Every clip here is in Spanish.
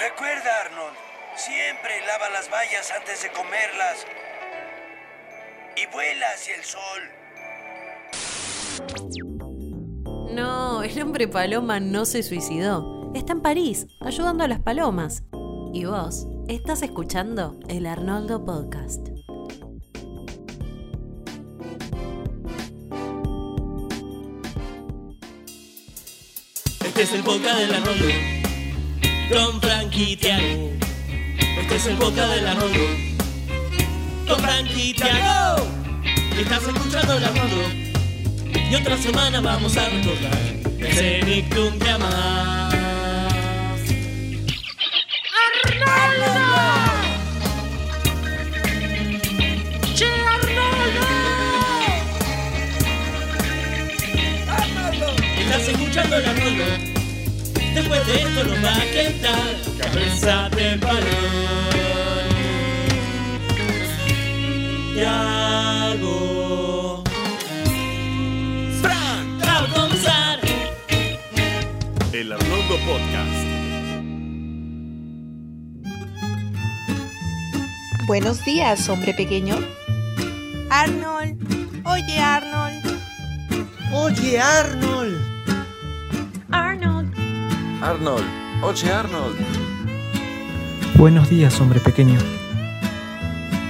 Recuerda, Arnold, siempre lava las bayas antes de comerlas. Y vuela hacia el sol. No, el hombre paloma no se suicidó. Está en París, ayudando a las palomas. Y vos, estás escuchando el Arnoldo Podcast. Este es el boca del Arnoldo con Frankie Tiago. Este es el boca del Arnoldo con Frankie Tiago. Estás escuchando el Arnoldo y otra semana vamos a recordar ese Nictum que amás. Estás escuchando el Arnoldo. Después de esto nos va a quedar cabeza de balón. Tiago. Fran, va a comenzar. El Arnoldo Podcast. Buenos días, hombre pequeño. Arnold, oye Arnold. Oye. Arnold. Arnold. Oye, Arnold. Buenos días, hombre pequeño.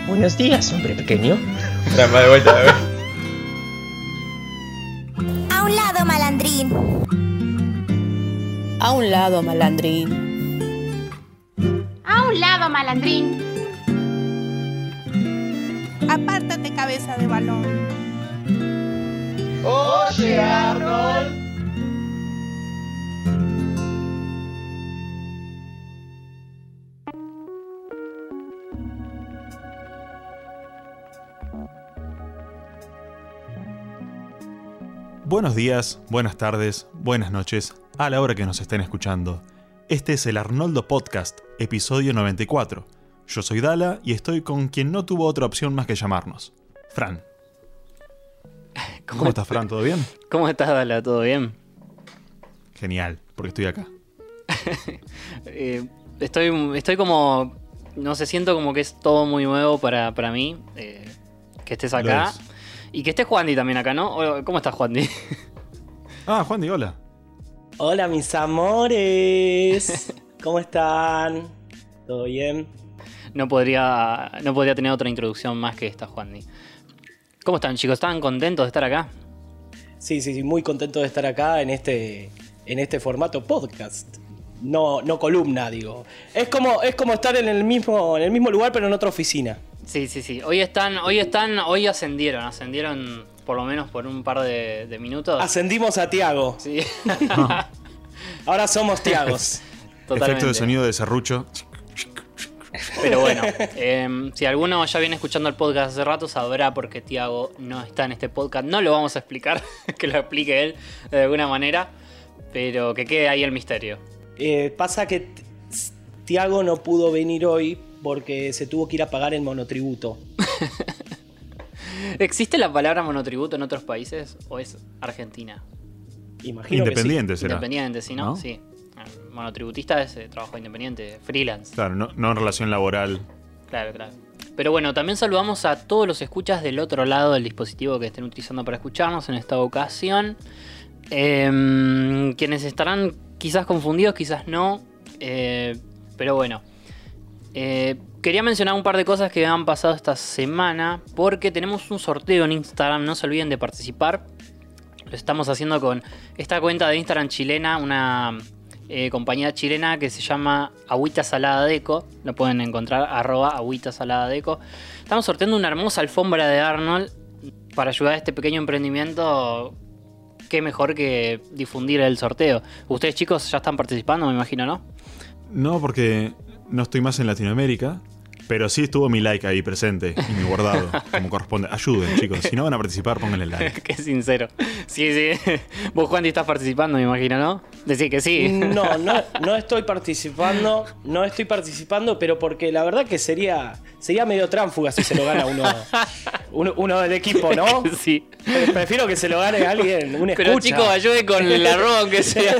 Buenos días, hombre pequeño. de vuelta, a ver. A un lado, malandrín. A un lado, malandrín. A un lado, malandrín. Apártate, cabeza de balón. Oye, Arnold. Buenos días, buenas tardes, buenas noches, a la hora que nos estén escuchando. Este es el Arnoldo Podcast, episodio 94. Yo soy Dala y estoy con quien no tuvo otra opción más que llamarnos, Fran. ¿Cómo estás, Fran? ¿Todo bien? ¿Cómo estás, Dala? ¿Todo bien? Genial, porque estoy acá. Eh, estoy, estoy como. No sé, siento como que es todo muy nuevo para, para mí. eh, que estés acá. Y que esté Juandi también acá, ¿no? ¿Cómo estás, Juandi? Ah, Juan, hola. Hola, mis amores. ¿Cómo están? ¿Todo bien? No podría, no podría tener otra introducción más que esta, Juandi. ¿Cómo están, chicos? ¿Están contentos de estar acá? Sí, sí, sí, muy contento de estar acá en este, en este formato podcast. No, no columna, digo. Es como, es como estar en el mismo, en el mismo lugar, pero en otra oficina. Sí, sí, sí. Hoy están, hoy están, hoy ascendieron, ascendieron por lo menos por un par de, de minutos. Ascendimos a Tiago. Sí, Ahora somos Tiagos. totalmente. Efecto de sonido de serrucho. Pero bueno, em, si alguno ya viene escuchando el podcast hace rato, sabrá por qué Tiago no está en este podcast. No lo vamos a explicar, que lo explique él de alguna manera, pero que quede ahí el misterio. Eh, pasa que Tiago no pudo venir hoy porque se tuvo que ir a pagar el monotributo. ¿Existe la palabra monotributo en otros países o es Argentina? Imagino que sí. Independiente será. Independiente, ¿sí, no? ¿No? Sí. Monotributista es eh, trabajo independiente, freelance. Claro, no, no en relación laboral. Claro, claro. Pero bueno, también saludamos a todos los escuchas del otro lado del dispositivo que estén utilizando para escucharnos en esta ocasión. Em, quienes estarán quizás confundidos, quizás no. eh, pero bueno. Eh, quería mencionar un par de cosas que han pasado esta semana. Porque tenemos un sorteo en Instagram. No se olviden de participar. Lo estamos haciendo con esta cuenta de Instagram chilena. Una eh, compañía chilena que se llama Agüita Salada Deco. Lo pueden encontrar arroba Agüita Salada Deco. Estamos sorteando una hermosa alfombra de Arnold para ayudar a este pequeño emprendimiento. Qué mejor que difundir el sorteo. Ustedes chicos ya están participando, me imagino, ¿no? No, porque no estoy más en Latinoamérica, pero sí estuvo mi like ahí presente y mi guardado, como corresponde. Ayuden, chicos. Si no van a participar, pónganle like. Qué sincero. Sí, sí. Vos, Juan, estás participando, me imagino, ¿no? Decir que sí. No, no, no estoy participando, no estoy participando, pero porque la verdad que sería, sería medio tránfuga si se lo gana uno, uno, uno del equipo, ¿no? sí. Pre- Prefiero que se lo gane alguien, un escucha. Pero chicos, ayude con el arroba aunque sea.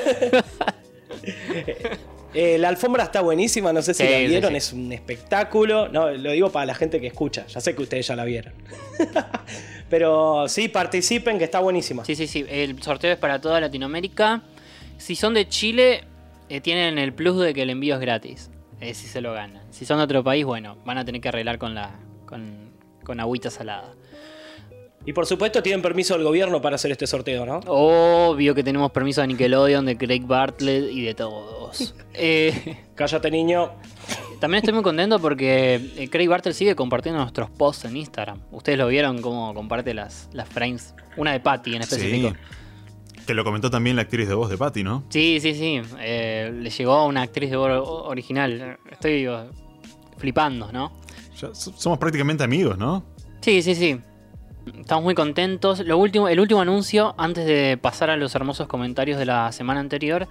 Eh, la alfombra está buenísima, no sé si Sí, la sí, vieron, sí. es un espectáculo. No, lo digo para la gente que escucha, ya sé que ustedes ya la vieron. Pero sí, participen, que está buenísima. Sí, sí, sí. El sorteo es para toda Latinoamérica. Si son de Chile, eh, tienen el plus de que el envío es gratis. eh, si se lo ganan. Si son de otro país, bueno, van a tener que arreglar con la. con, con agüita salada. Y por supuesto tienen permiso del gobierno para hacer este sorteo, ¿no? Obvio que tenemos permiso de Nickelodeon, de Craig Bartlett y de todos. Eh, Cállate, niño. también estoy muy contento porque eh, Craig Bartlett sigue compartiendo nuestros posts en Instagram. Ustedes lo vieron cómo comparte las, las frames. Una de Patty en específico. Sí. Que lo comentó también la actriz de voz de Patty, ¿no? Sí, sí, sí. Eh, le llegó a una actriz de voz original. Estoy digo, flipando, ¿no? Ya somos prácticamente amigos, ¿no? Sí, sí, sí. Estamos muy contentos. Lo último, el último anuncio, antes de pasar a los hermosos comentarios de la semana anterior,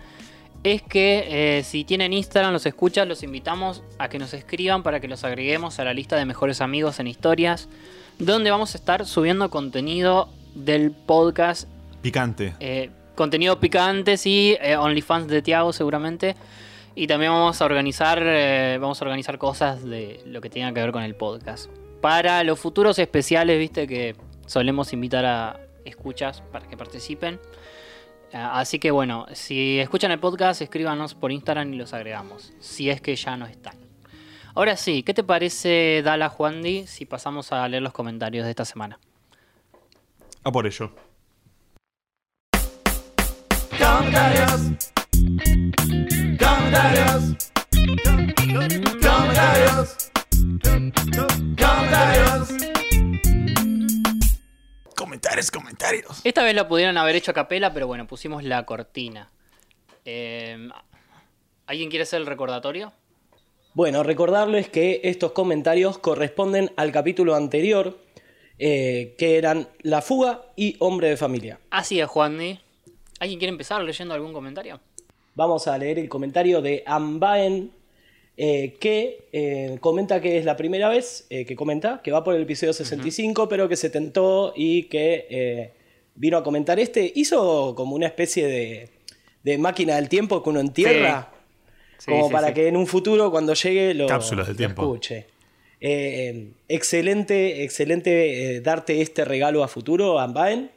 es que eh, si tienen Instagram, los escuchan, los invitamos a que nos escriban para que los agreguemos a la lista de mejores amigos en historias, donde vamos a estar subiendo contenido del podcast Picante. eh, contenido picante, sí, eh, OnlyFans de Tiago seguramente. Y también vamos a organizar, vamos a organizar cosas de lo que tenga que ver con el podcast. Para los futuros especiales, viste que solemos invitar a escuchas para que participen. Ah, Así que bueno, si escuchan el podcast, escríbanos por Instagram y los agregamos. Si es que ya no están. Ahora sí, ¿qué te parece, Dala Juandi, si pasamos a leer los comentarios de esta semana? A por ello. Comentarios. Comentarios. Comentarios. Comentarios. Comentarios, comentarios. Esta vez lo pudieron haber hecho a capela, pero bueno, pusimos la cortina. Eh, ¿Alguien quiere hacer el recordatorio? Bueno, recordarles que estos comentarios corresponden al capítulo anterior, eh, que eran La fuga y Hombre de Familia. Así es, Juandy. ¿Alguien quiere empezar leyendo algún comentario? Vamos a leer el comentario de Ambaen, eh, que eh, comenta que es la primera vez eh, que comenta, que va por el episodio 65, pero que se tentó y que eh, vino a comentar este. Hizo como una especie de, de máquina del tiempo que uno entierra, Sí, como sí, para sí. que en un futuro, cuando llegue, lo, Cápsulas del lo tiempo. escuche. Eh, excelente, excelente eh, darte este regalo a futuro, Ambaen.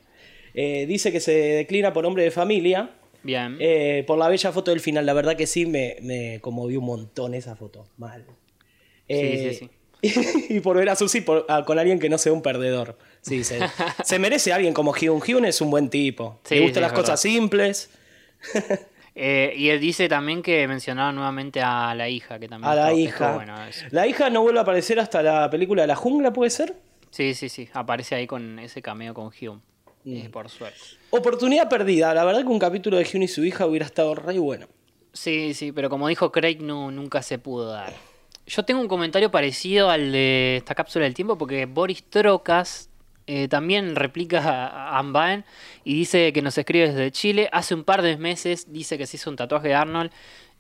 Eh, dice que se declina por hombre de familia. Bien. Eh, por la bella foto del final, la verdad que sí me, me conmovió un montón esa foto. Mal. Eh, sí, sí. y por ver a Susi por- a- con alguien que no sea un perdedor. Sí, se, se merece alguien como Hyun. Hyun es un buen tipo. Sí, Le gustan sí, las cosas simples. Eh, y él dice también que mencionaba nuevamente a la hija, que también A la hija. bueno. La hija no vuelve a aparecer hasta la película de la jungla, ¿puede ser? Sí, sí, sí. Aparece ahí con ese cameo con Hume. Mm. eh, por suerte. Oportunidad perdida. La verdad que un capítulo de Hyun y su hija hubiera estado re bueno. Sí, sí, pero como dijo Craig, no, nunca se pudo dar. Yo tengo un comentario parecido al de esta cápsula del tiempo porque Boris Trocas eh, también replica a Ambaen y dice que nos escribe desde Chile. Hace un par de meses dice que se hizo un tatuaje de Arnold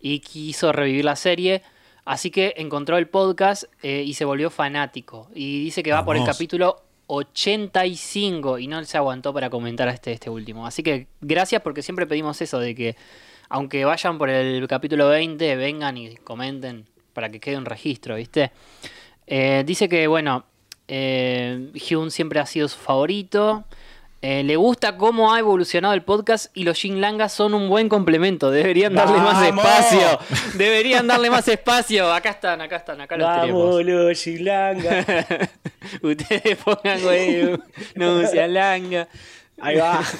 y quiso revivir la serie. Así que encontró el podcast eh, y se volvió fanático. Y dice que va por el capítulo 85 y no se aguantó para comentar este, este último. Así que gracias porque siempre pedimos eso, de que aunque vayan por el capítulo 20, vengan y comenten para que quede un registro, ¿viste? Eh, dice que, bueno, eh, Hyun siempre ha sido su favorito. Eh, le gusta cómo ha evolucionado el podcast y los Jin Langas son un buen complemento. Deberían darle más espacio. Deberían darle más espacio. Acá están, acá están, acá los tenemos. Vamos, los Shilanga. Ustedes pongan, güey, no se alanga. Ahí va.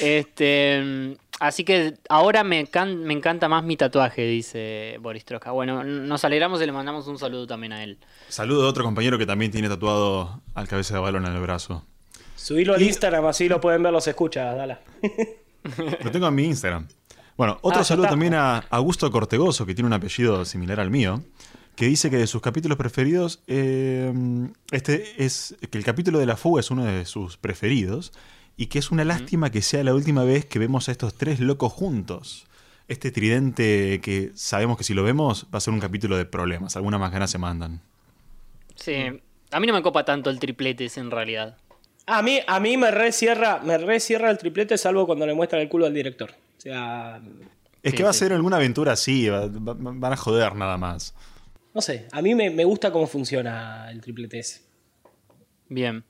Este, así que ahora me, can- me encanta más mi tatuaje, dice Boris Troja. Bueno, nos alegramos y le mandamos un saludo también a él. Saludo a otro compañero que también tiene tatuado al cabeza de balón en el brazo. Subilo al Instagram, así lo pueden ver los escuchas, dala. Lo tengo en mi Instagram. Bueno, otro Ah, saludo también a Augusto Cortegoso, que tiene un apellido similar al mío, que dice que de sus capítulos preferidos, eh, este es que el capítulo de la fuga es uno de sus preferidos y que es una lástima que sea la última vez que vemos a estos tres locos juntos. Este tridente que sabemos que si lo vemos va a ser un capítulo de problemas, algunas más ganas se mandan. Sí, a mí no me copa tanto el triplete ese en realidad. A mí, a mí me recierra, me recierra el triplete, salvo cuando le muestran el culo al director. O sea, Es Sí, que va a ser alguna aventura así, va- va- van a joder nada más. No sé, a mí me, me gusta cómo funciona el triplete S. Bien.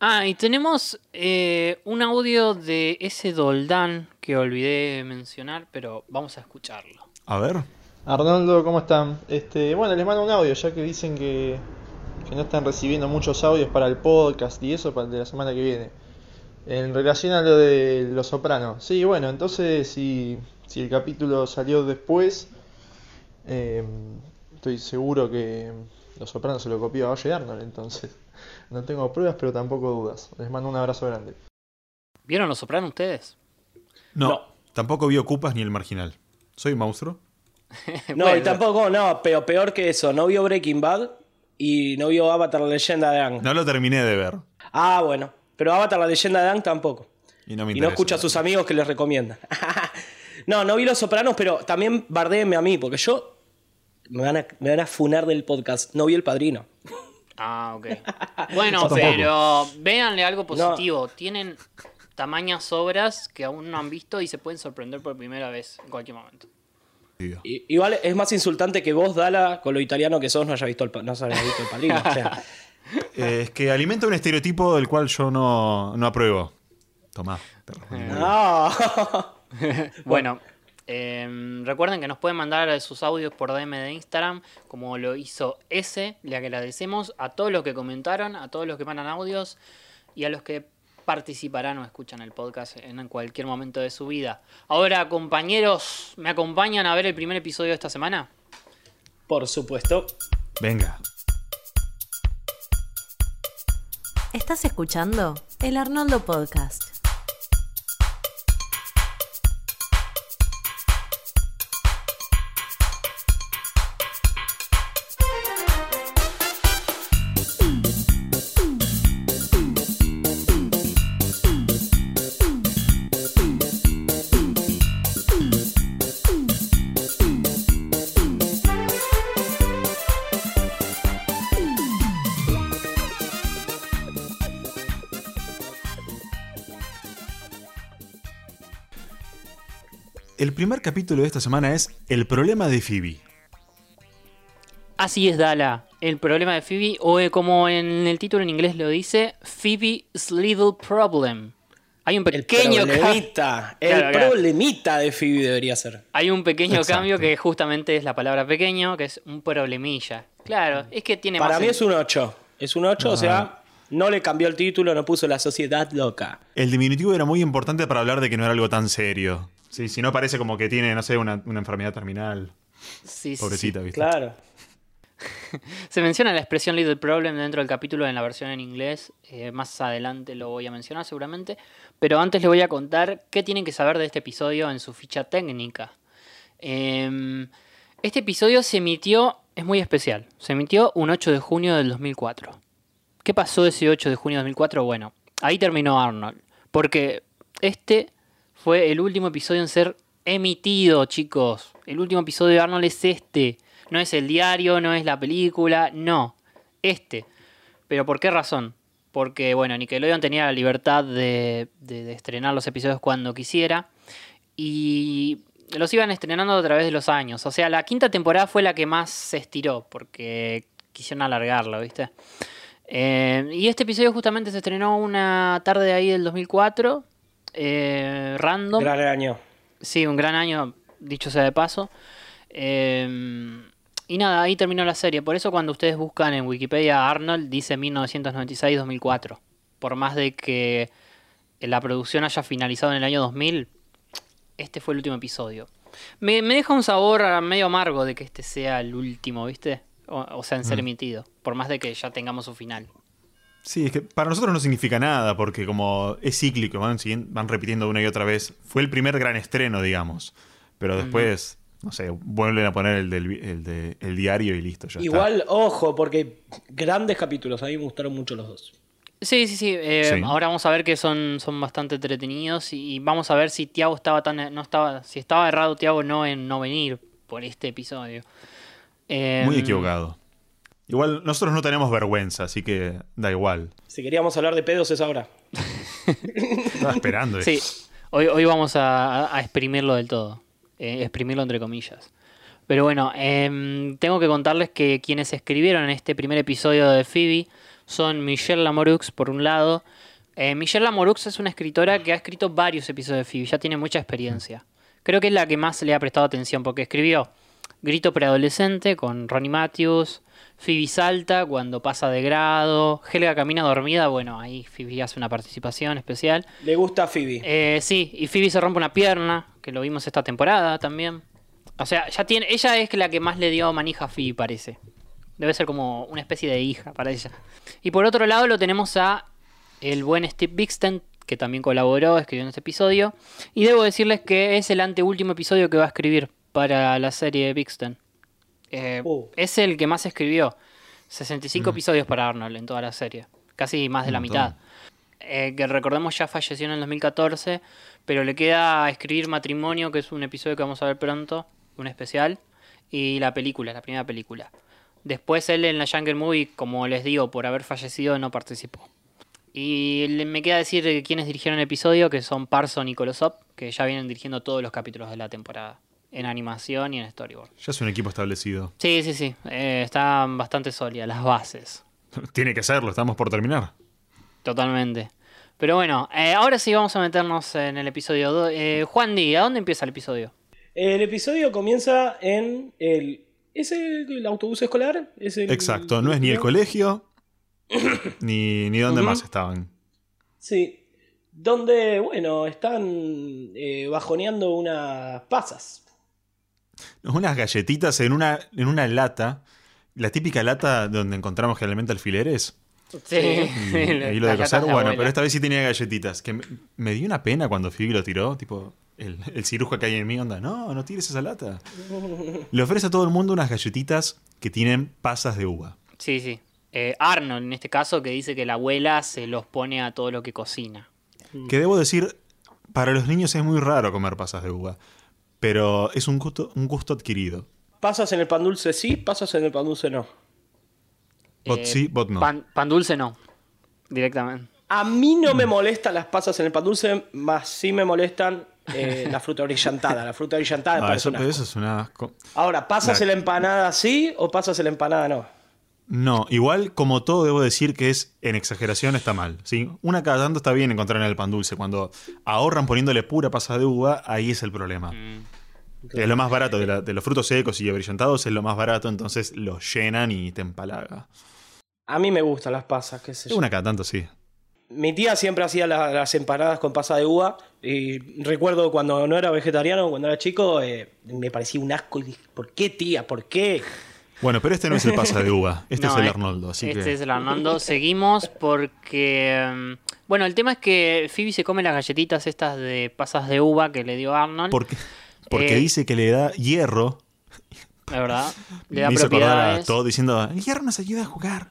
Ah, y tenemos eh, un audio de ese Doldán que olvidé mencionar, pero vamos a escucharlo. A ver. Arnoldo, ¿cómo están? Este, bueno, les mando un audio, ya que dicen que, que no están recibiendo muchos audios para el podcast y eso para el de la semana que viene. En relación a lo de Los Sopranos. Sí, bueno, entonces si, si el capítulo salió después, eh, estoy seguro que Los Sopranos se lo copió a Oye Arnold, entonces no tengo pruebas, pero tampoco dudas. Les mando un abrazo grande. ¿Vieron Los Sopranos ustedes? No, tampoco vi Ocupas ni el marginal. ¿Soy un monstruo? No, Bueno. y tampoco, no, pero peor que eso, no vio Breaking Bad y no vio Avatar la leyenda de Aang. No lo terminé de ver. Ah, bueno, pero Avatar la leyenda de Aang tampoco. Y no me Y no escucha a sus amigos que les recomiendan. no, no vi Los Sopranos, pero también bardéenme a mí, porque yo me van a, me van a funar del podcast. No vi El Padrino. Ah, ok. Bueno, pero véanle algo positivo. Tienen tamañas obras que aún no han visto y se pueden sorprender por primera vez en cualquier momento. I- Igual es más insultante que vos, Dala, con lo italiano que sos, no hayas visto el, no hayas visto el Padrino. o sea, Eh, es que alimenta un estereotipo del cual yo no, no apruebo. Tomá. no. Bueno, eh, recuerden que nos pueden mandar sus audios por DM de Instagram, como lo hizo ese. Le agradecemos a todos los que comentaron, a todos los que mandan audios y a los que participarán o escuchan el podcast en cualquier momento de su vida. Ahora, compañeros, ¿me acompañan a ver el primer episodio de esta semana? Por supuesto. Venga. ¿Estás escuchando? El Arnoldo Podcast. El primer capítulo de esta semana es El problema de Phoebe. Así es, Dala. El problema de Phoebe, o eh, como en el título en inglés lo dice, Phoebe's Little Problem. Hay un pequeño ca- problemita. El Claro, claro. problemita de Phoebe debería ser. Hay un pequeño Exacto. cambio que justamente es la palabra pequeño, que es un problemilla. Claro, es que tiene Para más mí es un 8. Es un 8, o sea, no le cambió el título, no puso la sociedad loca. El diminutivo era muy importante para hablar de que no era algo tan serio. Sí, si no parece como que tiene, no sé, una, una enfermedad terminal. Sí, Pobrecita, sí. ¿viste? Claro. Se menciona la expresión Little Problem dentro del capítulo en la versión en inglés. eh, más adelante lo voy a mencionar seguramente. Pero antes le voy a contar qué tienen que saber de este episodio en su ficha técnica. Em, este episodio se emitió, es muy especial, se emitió un 8 de junio del 2004. ¿Qué pasó ese 8 de junio de 2004? Bueno, ahí terminó Arnold. Porque este fue el último episodio en ser emitido, chicos. El último episodio de Arnold es este. No es el diario, no es la película, no. Este. ¿Pero por qué razón? Porque, bueno, Nickelodeon tenía la libertad de, de- estrenar los episodios cuando quisiera. Y los iban estrenando a través de los años. O sea, la quinta temporada fue la que más se estiró. Porque quisieron alargarlo, ¿viste? Eh, y este episodio justamente se estrenó una tarde ahí del 2004. Eh, random. Gran año. Sí, un gran año, dicho sea de paso. Eh, y nada, ahí terminó la serie. Por eso cuando ustedes buscan en Wikipedia Arnold dice 1996-2004. Por más de que la producción haya finalizado en el año 2000, este fue el último episodio. Me, me deja un sabor medio amargo de que este sea el último, ¿viste? O, o sea, en ser Mm. emitido. Por más de que ya tengamos su final. Sí, es que para nosotros no significa nada, porque como es cíclico, van, van repitiendo una y otra vez. Fue el primer gran estreno, digamos. Pero después, no sé, vuelven a poner el del el de- el diario y listo, ya está. Igual, ojo, porque grandes capítulos. A mí me gustaron mucho los dos. Sí, sí, sí. eh, Sí. Ahora vamos a ver que son, son bastante entretenidos y vamos a ver si Tiago estaba tan no estaba si estaba errado Tiago no en no venir por este episodio. Eh, Muy equivocado. Igual nosotros no tenemos vergüenza, así que da igual. Si queríamos hablar de pedos es ahora. Estaba esperando Sí, eso. hoy, hoy vamos a, a exprimirlo del todo. eh, exprimirlo entre comillas. Pero bueno, em, tengo que contarles que quienes escribieron en este primer episodio de Phoebe son Michelle Lamorux por un lado. Eh, Michelle Lamorux es una escritora que ha escrito varios episodios de Phoebe, ya tiene mucha experiencia. Creo que es la que más le ha prestado atención porque escribió Grito preadolescente con Ronnie Matthews, Phoebe salta cuando pasa de grado, Helga camina dormida, bueno, ahí Phoebe hace una participación especial. Le gusta a Phoebe. Eh, sí, y Phoebe se rompe una pierna, que lo vimos esta temporada también. O sea, ya tiene, ella es la que más le dio manija a Phoebe, parece. Debe ser como una especie de hija para ella. Y por otro lado lo tenemos a el buen Steve Bixton, que también colaboró, escribió en este episodio. Y debo decirles que es el anteúltimo episodio que va a escribir para la serie de Bixton. Eh, Uh. Es el que más escribió. 65 Mm. episodios para Arnold en toda la serie. Casi más de la mitad. Eh, que recordemos ya falleció en el 2014, pero le queda escribir Matrimonio, que es un episodio que vamos a ver pronto, un especial, y la película, la primera película. Después él en la Jungle Movie, como les digo, por haber fallecido no participó. Y le- me queda decir eh, quiénes dirigieron el episodio, que son Parson y Kolosov, que ya vienen dirigiendo todos los capítulos de la temporada, en animación y en storyboard. Ya es un equipo establecido. Sí, sí, sí, eh, están bastante sólidas las bases. Tiene que serlo, estamos por terminar. Totalmente. Pero bueno, eh, ahora sí vamos a meternos en el episodio 2. Juan Di, ¿a dónde empieza el episodio? El episodio comienza en el. ¿Es el, el autobús escolar? ¿Es el- Exacto, no es ni el colegio, ni, ni dónde más estaban. Sí. Donde, bueno, están eh, bajoneando unas pasas. Unas galletitas en una, en una lata, la típica lata donde encontramos generalmente alfileres. Sí, Y ahí lo de bueno, abuela. pero esta vez sí tenía galletitas. Que me, me dio una pena cuando Phoebe lo tiró, tipo, el, el cirujo que hay en mí, onda, no, no tires esa lata. Le ofrece a todo el mundo unas galletitas que tienen pasas de uva. Sí, sí. Eh, Arnold, en este caso, que dice que la abuela se los pone a todo lo que cocina. Que debo decir, para los niños es muy raro comer pasas de uva, pero es un gusto, un gusto adquirido. Pasas en el pan dulce sí, pasas en el pan dulce no. Bot Eh, sí, bot no. Pan, pan dulce no, directamente. A mí no me molestan las pasas en el pan dulce, más sí me molestan eh, la fruta brillantada. La fruta brillantada me Ah, parece eso, un pero asco. eso es una asco. Ahora, ¿pasas La- en la empanada sí o pasas en la empanada no? No, igual como todo debo decir que es en exageración está mal. ¿sí? Una cada tanto está bien encontrar en el pan dulce. Cuando ahorran poniéndole pura pasa de uva, ahí es el problema. Mm. Es lo más barato de, la- de los frutos secos y brillantados, es lo más barato, entonces lo llenan y te empalaga. A mí me gustan las pasas, qué sé yo. Una cada tanto sí. Mi tía siempre hacía la- las empanadas con pasa de uva y recuerdo cuando no era vegetariano, cuando era chico, eh, me parecía un asco y dije, ¿por qué tía? ¿Por qué? Bueno, pero este no es el pasa de uva, este No, es el eh, Arnoldo, así este que... es el Arnoldo. Seguimos porque. mm, Bueno, el tema es que Phoebe se come las galletitas estas de pasas de uva que le dio Arnold. Porque, porque Eh, dice que le da hierro. La verdad. Le Me da hizo acordar a todo diciendo, el hierro nos ayuda a jugar.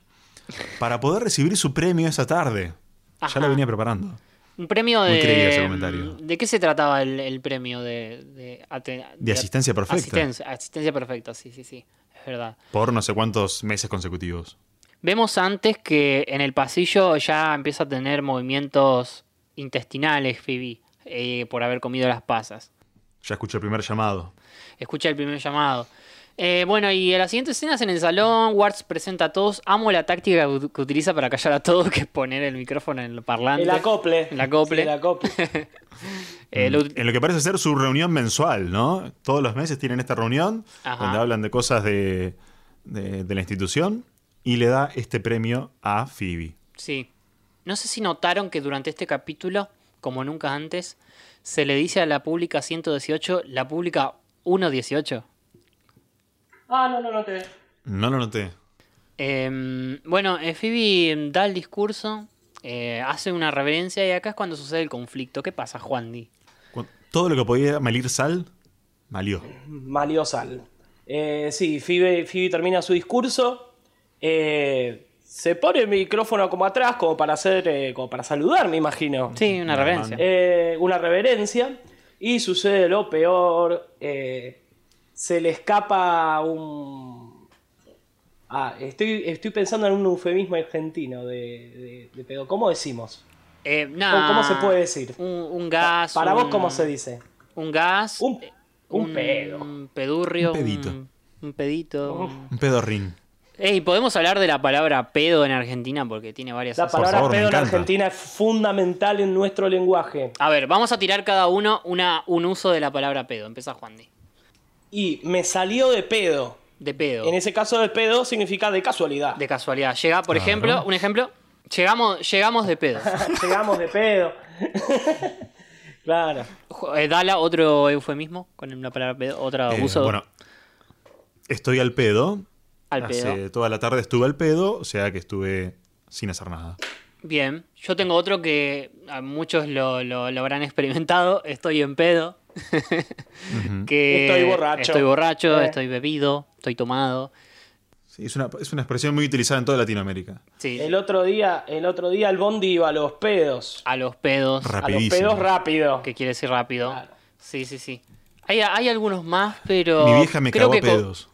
Para poder recibir su premio esa tarde. Ajá. Ya lo venía preparando. Un premio de. creído ese comentario. ¿De qué se trataba el, el premio de. De, asistencia perfecta. Asistencia, asistencia perfecta, sí, sí, sí. Verdad. Por no sé cuántos meses consecutivos. Vemos antes que en el pasillo ya empieza a tener movimientos intestinales, Phoebe, eh, por haber comido las pasas. Ya escuché el primer llamado. Escucha el primer llamado. Eh, bueno, y en las siguientes escenas en el salón, Warts presenta a todos. Amo la táctica que, que utiliza para callar a todos, que es poner el micrófono en el parlante. El acople. El acople. Sí, el acople. Eh, lo- En lo que parece ser su reunión mensual, ¿no? Todos los meses tienen esta reunión Ajá. donde hablan de cosas de, de- de la institución y le da este premio a Phoebe. Sí. No sé si notaron que durante este capítulo, como nunca antes, se le dice a la pública 118 la pública 118. Ah, no, no, no te. No lo noté. Eh, bueno, eh, Phoebe da el discurso, eh, hace una reverencia y acá es cuando sucede el conflicto. ¿Qué pasa, Juan Di? Todo lo que podía malir sal, malió. Malió sal. Eh, sí, Phoebe, Phoebe termina su discurso. eh, se pone el micrófono como atrás, como para hacer, eh, como para saludar, me imagino. Sí, una reverencia. Eh, una reverencia. Y sucede lo peor. eh, se le escapa un. Ah, estoy, estoy pensando en un eufemismo argentino de, de, de pedo. ¿Cómo decimos? Eh, ¿Cómo, nah, cómo se puede decir? Un, un gas. Para vos, ¿cómo se dice? Un gas. Un- eh, Un pedo. Un pedurrio. Un pedito. Un, un pedito. un- Un pedorrín. Ey, podemos hablar de la palabra pedo en Argentina porque tiene varias. La palabra favor, pedo en. Argentina es fundamental en nuestro lenguaje. A ver, vamos a tirar cada uno una, un uso de la palabra pedo. Empieza Juan Di. Y me salió de pedo. De pedo. En ese caso de pedo significa de casualidad. De casualidad. Llega, por Claro. ejemplo, un ejemplo. Llegamos, llegamos de pedo. Llegamos de pedo. claro. Eh, Dala, otro eufemismo con la palabra pedo. Otro Eh, uso bueno, estoy al pedo. al pedo. Toda la tarde estuve al pedo, o sea que estuve sin hacer nada. Bien. Yo tengo otro que a muchos lo, lo- lo habrán experimentado. Estoy en pedo. Que Estoy borracho. Estoy borracho, Eh. estoy bebido, estoy tomado. Sí, es, una, es una expresión muy utilizada en toda Latinoamérica. Sí. El otro día, el otro día el bondi iba a los pedos. A los pedos. A los pedos rápido. Que quiere decir rápido. Claro. Sí, sí, sí. Hay, hay algunos más, pero. Mi vieja me creo cagó a que pedos.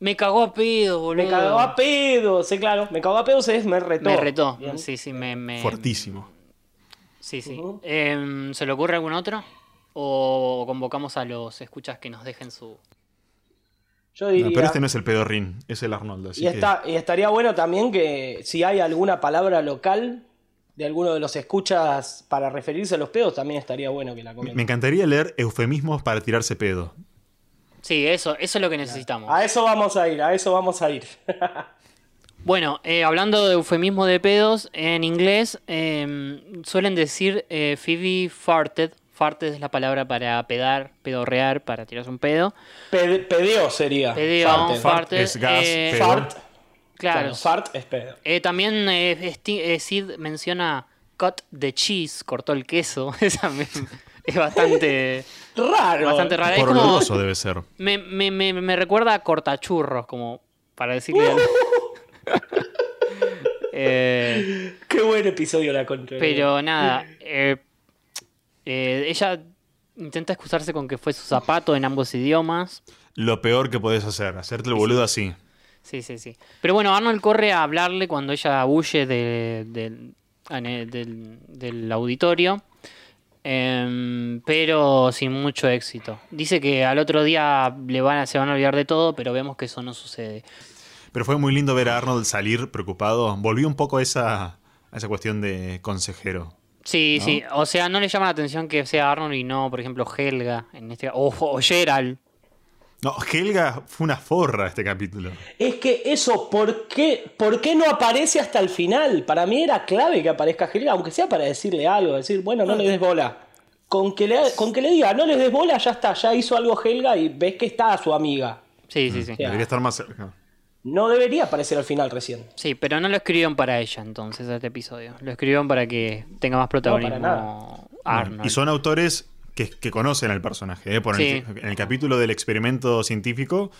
Me cagó a pedos, boludo. Me cagó a pedos, sí, claro. Me cagó a pedos es me retó. Me retó. Bien. Sí, sí, me. me- Fuertísimo. Sí, sí. Em, ¿Se le ocurre algún otro? ¿O convocamos a los escuchas que nos dejen su. Yo No, diría. pero este no es el pedorrín, es el Arnoldo. Así y, que está, y estaría bueno también que si hay alguna palabra local de alguno de los escuchas para referirse a los pedos, también estaría bueno que la me, comenten. me encantaría leer eufemismos para tirarse pedo. Sí, eso, eso es lo que necesitamos. A eso vamos a ir, a eso vamos a ir. Bueno, eh, hablando de eufemismo de pedos, en inglés em, suelen decir eh, Phoebe farted. Farted es la palabra para pedar, pedorrear, para tirarse un pedo. Ped- pedeo sería. Pedeo, Farted. farted. es gas, eh, pedo. Fart. Claro. Claro, fart es pedo. Eh, también eh, eh, Sid menciona cut the cheese, cortó el queso. Esa me- es bastante, Raro. bastante rara. Es Por como, oloroso debe ser. me, me, me, me recuerda a cortachurros, como para decirle. al- Eh, Qué buen episodio la contra. pero nada, eh, eh, ella intenta excusarse con que fue su zapato en ambos idiomas. Lo peor que podés hacer, hacerte el boludo así. Sí, sí, sí. Pero bueno, Arnold corre a hablarle cuando ella huye de- del- del, del auditorio, em, pero sin mucho éxito. Dice que al otro día le van a, se van a olvidar de todo, pero vemos que eso no sucede. Pero fue muy lindo ver a Arnold salir preocupado. Volvió un poco a esa, a esa cuestión de consejero. Sí, ¿No? sí. O sea, no le llama la atención que sea Arnold y no, por ejemplo, Helga, en este o, o Gerald. No, Helga fue una forra este capítulo. Es que eso, ¿por qué, ¿por qué no aparece hasta el final? Para mí era clave que aparezca Helga, aunque sea para decirle algo, decir, bueno, no le des bola. Con que le, con que le diga, no le des bola, ya está, ya hizo algo Helga y ves que está su amiga. Sí, sí, sí. Ya. Debería estar más cerca. No debería aparecer al final recién. Sí, pero no lo escribieron para ella entonces este episodio. Lo escribieron para que tenga más protagonismo nada. Arnold. Y son autores que, que conocen al personaje. ¿eh? Por Sí. el, en el capítulo del experimento científico,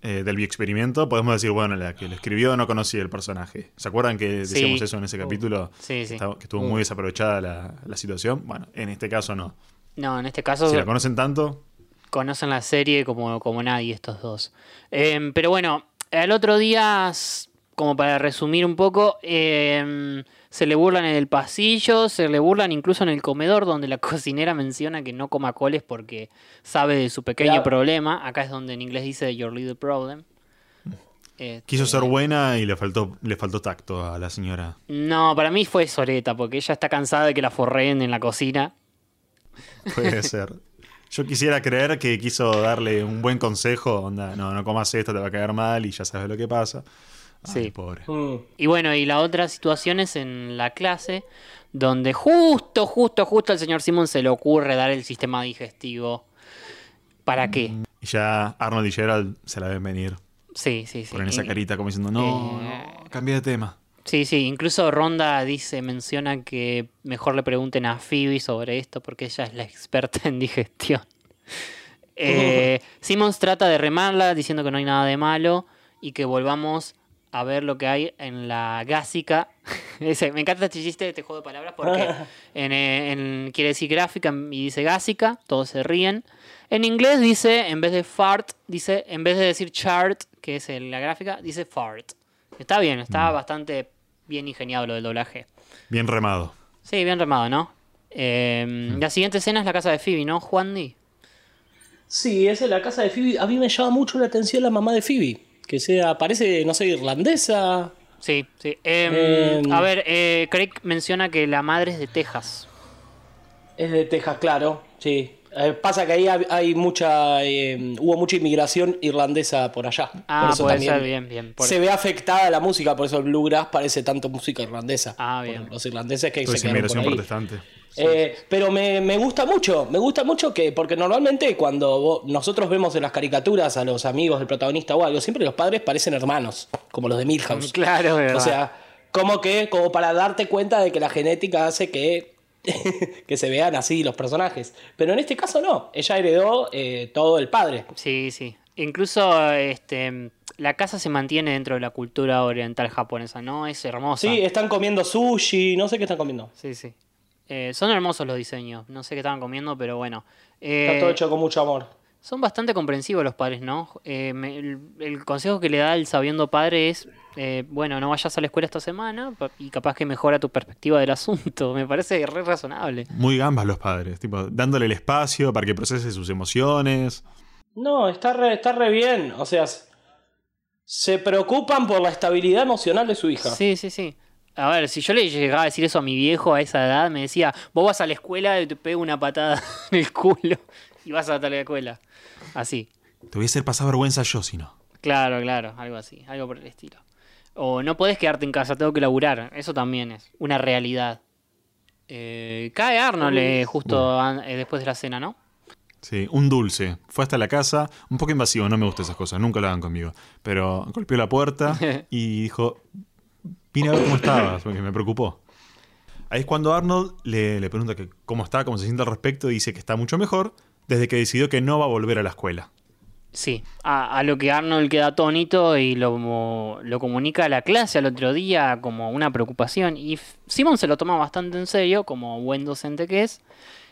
eh, del bioexperimento, podemos decir, bueno, la que lo escribió no conocía el personaje. ¿Se acuerdan que decíamos Sí. eso en ese capítulo? Sí, sí. Que estuvo Uh. muy desaprovechada la, la situación. Bueno, en este caso no. No, en este caso Si la conocen tanto, conocen la serie como, como nadie estos dos. Em, pero bueno, al otro día, como para resumir un poco, em, se le burlan en el pasillo, se le burlan incluso en el comedor donde la cocinera menciona que no coma coles porque sabe de su pequeño Claro. problema. Acá es donde en inglés dice your little problem. Este, quiso ser buena y le faltó, le faltó tacto a la señora. No, para mí fue Soreta, porque ella está cansada de que la forreen en la cocina. Puede ser. Yo quisiera creer que quiso darle un buen consejo, onda, no, no comas esto, te va a caer mal y ya sabes lo que pasa. Ay, Sí. pobre. Mm. Y bueno, y la otra situación es en la clase, donde justo, justo, justo al señor Simon se le ocurre dar el sistema digestivo. ¿Para qué? Y ya Arnold y Gerald se la ven venir. Sí, sí, sí. Ponen esa Y- carita como diciendo, no, Eh, no, cambia de tema. Sí, sí, incluso Ronda dice, menciona que mejor le pregunten a Phoebe sobre esto porque ella es la experta en digestión. Eh, Simmons trata de remarla diciendo que no hay nada de malo y que volvamos a ver lo que hay en la gásica. Ese, me encanta este chiste, este juego de palabras porque en, eh, en- quiere decir gráfica y dice gásica, todos se ríen. En inglés dice, en vez de fart, dice, en vez de decir chart, que es la gráfica, dice fart. Está bien, está bastante bien ingeniado lo del doblaje. Bien remado. Sí, bien remado, ¿no? Eh, La siguiente escena es la casa de Phoebe, ¿no, Juan Di? Sí, esa es la casa de Phoebe. A mí me llama mucho la atención la mamá de Phoebe. Que sea, parece, no sé, irlandesa. Sí, sí. Em, Em. a ver, eh, Craig menciona que la madre es de Texas. Es de Texas, claro, sí. Eh, pasa que ahí hay, hay mucha, eh, hubo mucha inmigración irlandesa por allá. Ah, por eso puede también ser, bien, bien. Por- Se ve afectada la música, por eso el bluegrass parece tanto música irlandesa. Ah, bien. Los irlandeses que Toda se esa quedaron por inmigración ahí. protestante. Eh, pero me, me gusta mucho, me gusta mucho que, porque normalmente cuando vos- nosotros vemos en las caricaturas a los amigos del protagonista o algo, siempre los padres parecen hermanos, como los de Milhouse. Claro, verdad. O sea, como que, como para darte cuenta de que la genética hace que, que se vean así los personajes. Pero en este caso no, ella heredó eh, todo el padre. Sí, sí. Incluso este, la casa se mantiene dentro de la cultura oriental japonesa, ¿no? Es hermosa. Sí, están comiendo sushi, no sé qué están comiendo. Sí, sí. Eh, son hermosos los diseños. No sé qué estaban comiendo, pero bueno. Eh, Está todo hecho con mucho amor. Son bastante comprensivos los padres, ¿no? Eh, me- el, el consejo que le da el sabiendo padre es, eh, bueno, no vayas a la escuela esta semana y capaz que mejora tu perspectiva del asunto. Me parece re razonable. Muy gambas los padres, tipo, dándole el espacio para que procese sus emociones. No, está re, está re bien. O sea, se preocupan por la estabilidad emocional de su hija. Sí, sí, sí. A ver, si yo le llegaba a decir eso a mi viejo a esa edad, me decía, vos vas a la escuela y te pego una patada en el culo y vas a la escuela. Así. Te voy a hacer pasar vergüenza yo, si no. Claro, claro, algo así, algo por el estilo. O no podés quedarte en casa, tengo que laburar. Eso también es una realidad. Eh, cae Arnold eh, justo eh, después de la cena, ¿no? Sí, un dulce. Fue hasta la casa, un poco invasivo, no me gustan esas cosas, nunca lo hagan conmigo. Pero golpeó la puerta y dijo, vine a ver cómo estabas, porque me preocupó. Ahí es cuando Arnold le, le pregunta que cómo está, cómo se siente al respecto, y dice que está mucho mejor, desde que decidió que no va a volver a la escuela. Sí, a, a lo que Arnold queda atónito y lo, lo comunica a la clase al otro día como una preocupación. Y Simon se lo toma bastante en serio, como buen docente que es.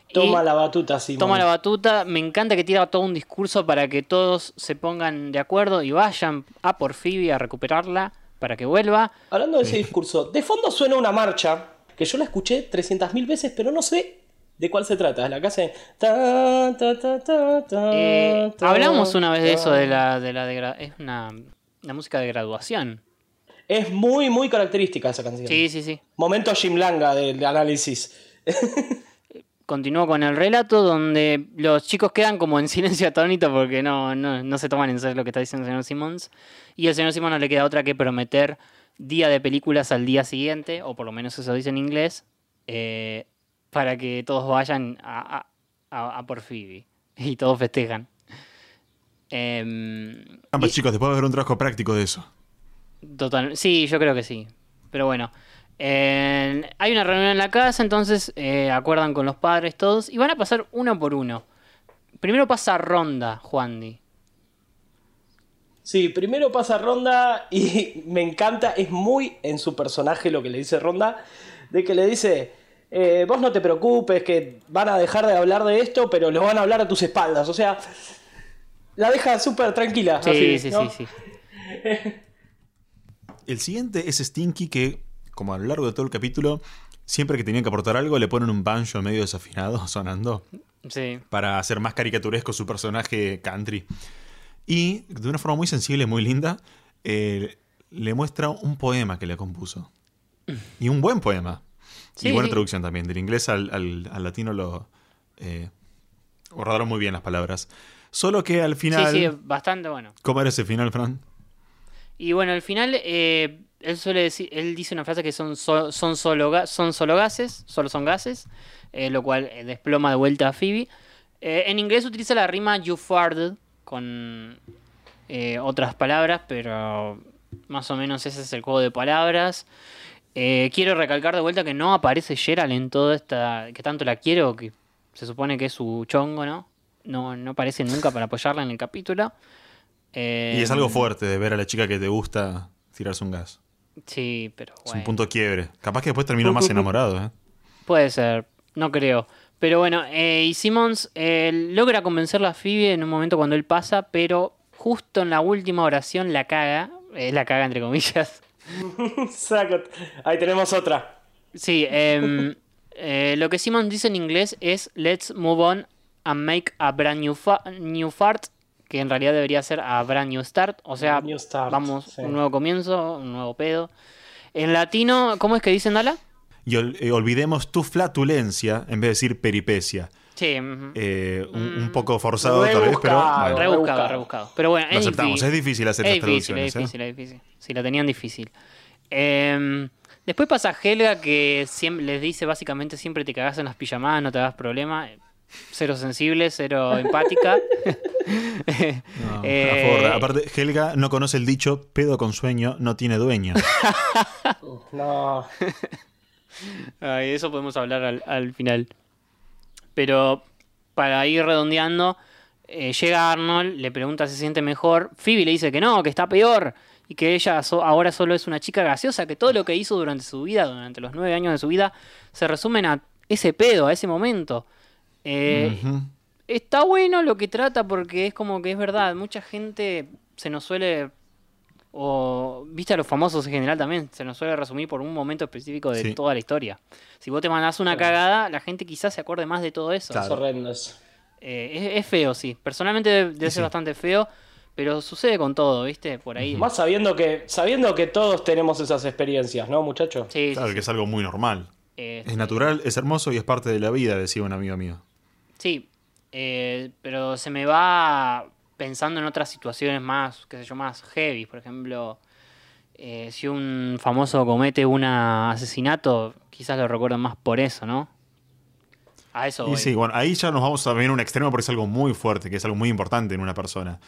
y Toma la batuta, Simón. Toma la batuta. Me encanta que tira todo un discurso para que todos se pongan de acuerdo y vayan a por Phoebe a recuperarla para que vuelva. Hablando de ese discurso, de fondo suena una marcha que yo la escuché 300.000 veces, pero no sé de cuál se trata. La que hace. ta, Eh, hablamos una vez de eso, de la, de la de es una, una música de graduación. Es muy, muy característica esa canción. Sí, sí, sí. Momento Jim Langa del análisis. Continúo con el relato donde los chicos quedan como en silencio atónito porque no, no, no se toman en serio lo que está diciendo el señor Simmons. Y el señor Simmons no le queda otra que prometer día de películas al día siguiente, o por lo menos eso dice en inglés, eh, para que todos vayan a, a- a- a por Phoebe. Y todos festejan. Em, Ah, pues, chicos, después va a haber un trabajo práctico de eso. Total, sí, yo creo que sí. Pero bueno, eh, hay una reunión en la casa, entonces eh, acuerdan con los padres todos y van a pasar uno por uno. Primero pasa Ronda, Juan Di. Sí, primero pasa Ronda y me encanta, es muy en su personaje lo que le dice Ronda, de que le dice, eh, vos no te preocupes, que van a dejar de hablar de esto, pero lo van a hablar a tus espaldas. O sea, la deja súper tranquila. Sí, así, sí, ¿no? sí, sí. El siguiente es Stinky que, como a lo largo de todo el capítulo, siempre que tenían que aportar algo le ponen un banjo medio desafinado sonando Sí. para hacer más caricaturesco su personaje country. Y de una forma muy sensible, muy linda, eh, le muestra un poema que le compuso. Y un buen poema. Sí, y buena sí. traducción también. Del inglés al, al- al latino lo eh, borraron muy bien las palabras. Solo que al final... Sí, sí, bastante bueno. ¿Cómo era ese final, Fran? Y bueno, al final eh, él suele decir, él dice una frase que son, so- son, solo, son solo gases, solo son gases, eh, lo cual eh, desploma de vuelta a Phoebe. En inglés utiliza la rima you farted con otras palabras, pero más o menos ese es el juego de palabras. Eh, quiero recalcar de vuelta que no aparece Gerald en toda esta. que tanto la quiero, que se supone que es su chongo, ¿no? No, no aparece nunca para apoyarla en el capítulo. Eh, Y es algo fuerte de ver a la chica que te gusta tirarse un gas. Sí, pero Es un bueno. punto quiebre. Capaz que después terminó más enamorado, ¿eh? Puede ser, no creo. Pero bueno, eh, y Simmons eh, logra convencerla a Phoebe en un momento cuando él pasa, pero justo en la última oración la caga. eh, la caga entre comillas. Ahí tenemos otra. Sí, em, eh, lo que Simmons dice en inglés es Let's move on and make a brand new, new fart, que en realidad debería ser a brand new start, o sea, New start, vamos, sí. un nuevo comienzo, un nuevo pedo. En latino, ¿cómo es que dicen, Dala? Y ol- eh, olvidemos tu flatulencia en vez de decir peripecia. Sí. Eh, un, un poco forzado tal vez, pero Rebuscado, bueno, rebuscado, rebuscado. rebuscado. Pero bueno, lo es aceptamos. difícil. Es difícil hacer Es difícil, es traducciones. ¿eh? difícil, es difícil. Sí, la tenían difícil. Em, después pasa Helga que siempre, les dice básicamente siempre te cagás en las pijamadas, no te das problema. Cero sensible, cero empática. No, Eh, una forra. Aparte, Helga no conoce el dicho pedo con sueño no tiene dueño. No. De eso podemos hablar al, al final. Pero para ir redondeando, eh, llega Arnold, le pregunta si se siente mejor. Phoebe le dice que no, que está peor. Y que ella so- ahora solo es una chica graciosa, que todo lo que hizo durante su vida, durante los nueve años de su vida, se resumen a ese pedo, a ese momento. Eh. Está bueno lo que trata porque es como que es verdad, mucha gente se nos suele, o viste a los famosos en general también, se nos suele resumir por un momento específico de Sí. toda la historia. Si vos te mandás una cagada, la gente quizás se acuerde más de todo eso. Es horrendo eso. Eh, es, es feo, sí. Personalmente debe, Sí, ser sí. bastante feo, pero sucede con todo, ¿viste? Por ahí. Más sabiendo que, sabiendo que todos tenemos esas experiencias, ¿no, muchacho? Sí, Claro sí. que es algo muy normal. Eh, Es natural, es hermoso y es parte de la vida, decía un amigo mío. Sí, eh, pero se me va pensando en otras situaciones más, qué sé yo, más heavy. Por ejemplo, eh, si un famoso comete un asesinato, quizás lo recuerdan más por eso, ¿no? A eso Y voy. sí, bueno, ahí ya nos vamos a ver un extremo porque es algo muy fuerte, que es algo muy importante en una persona.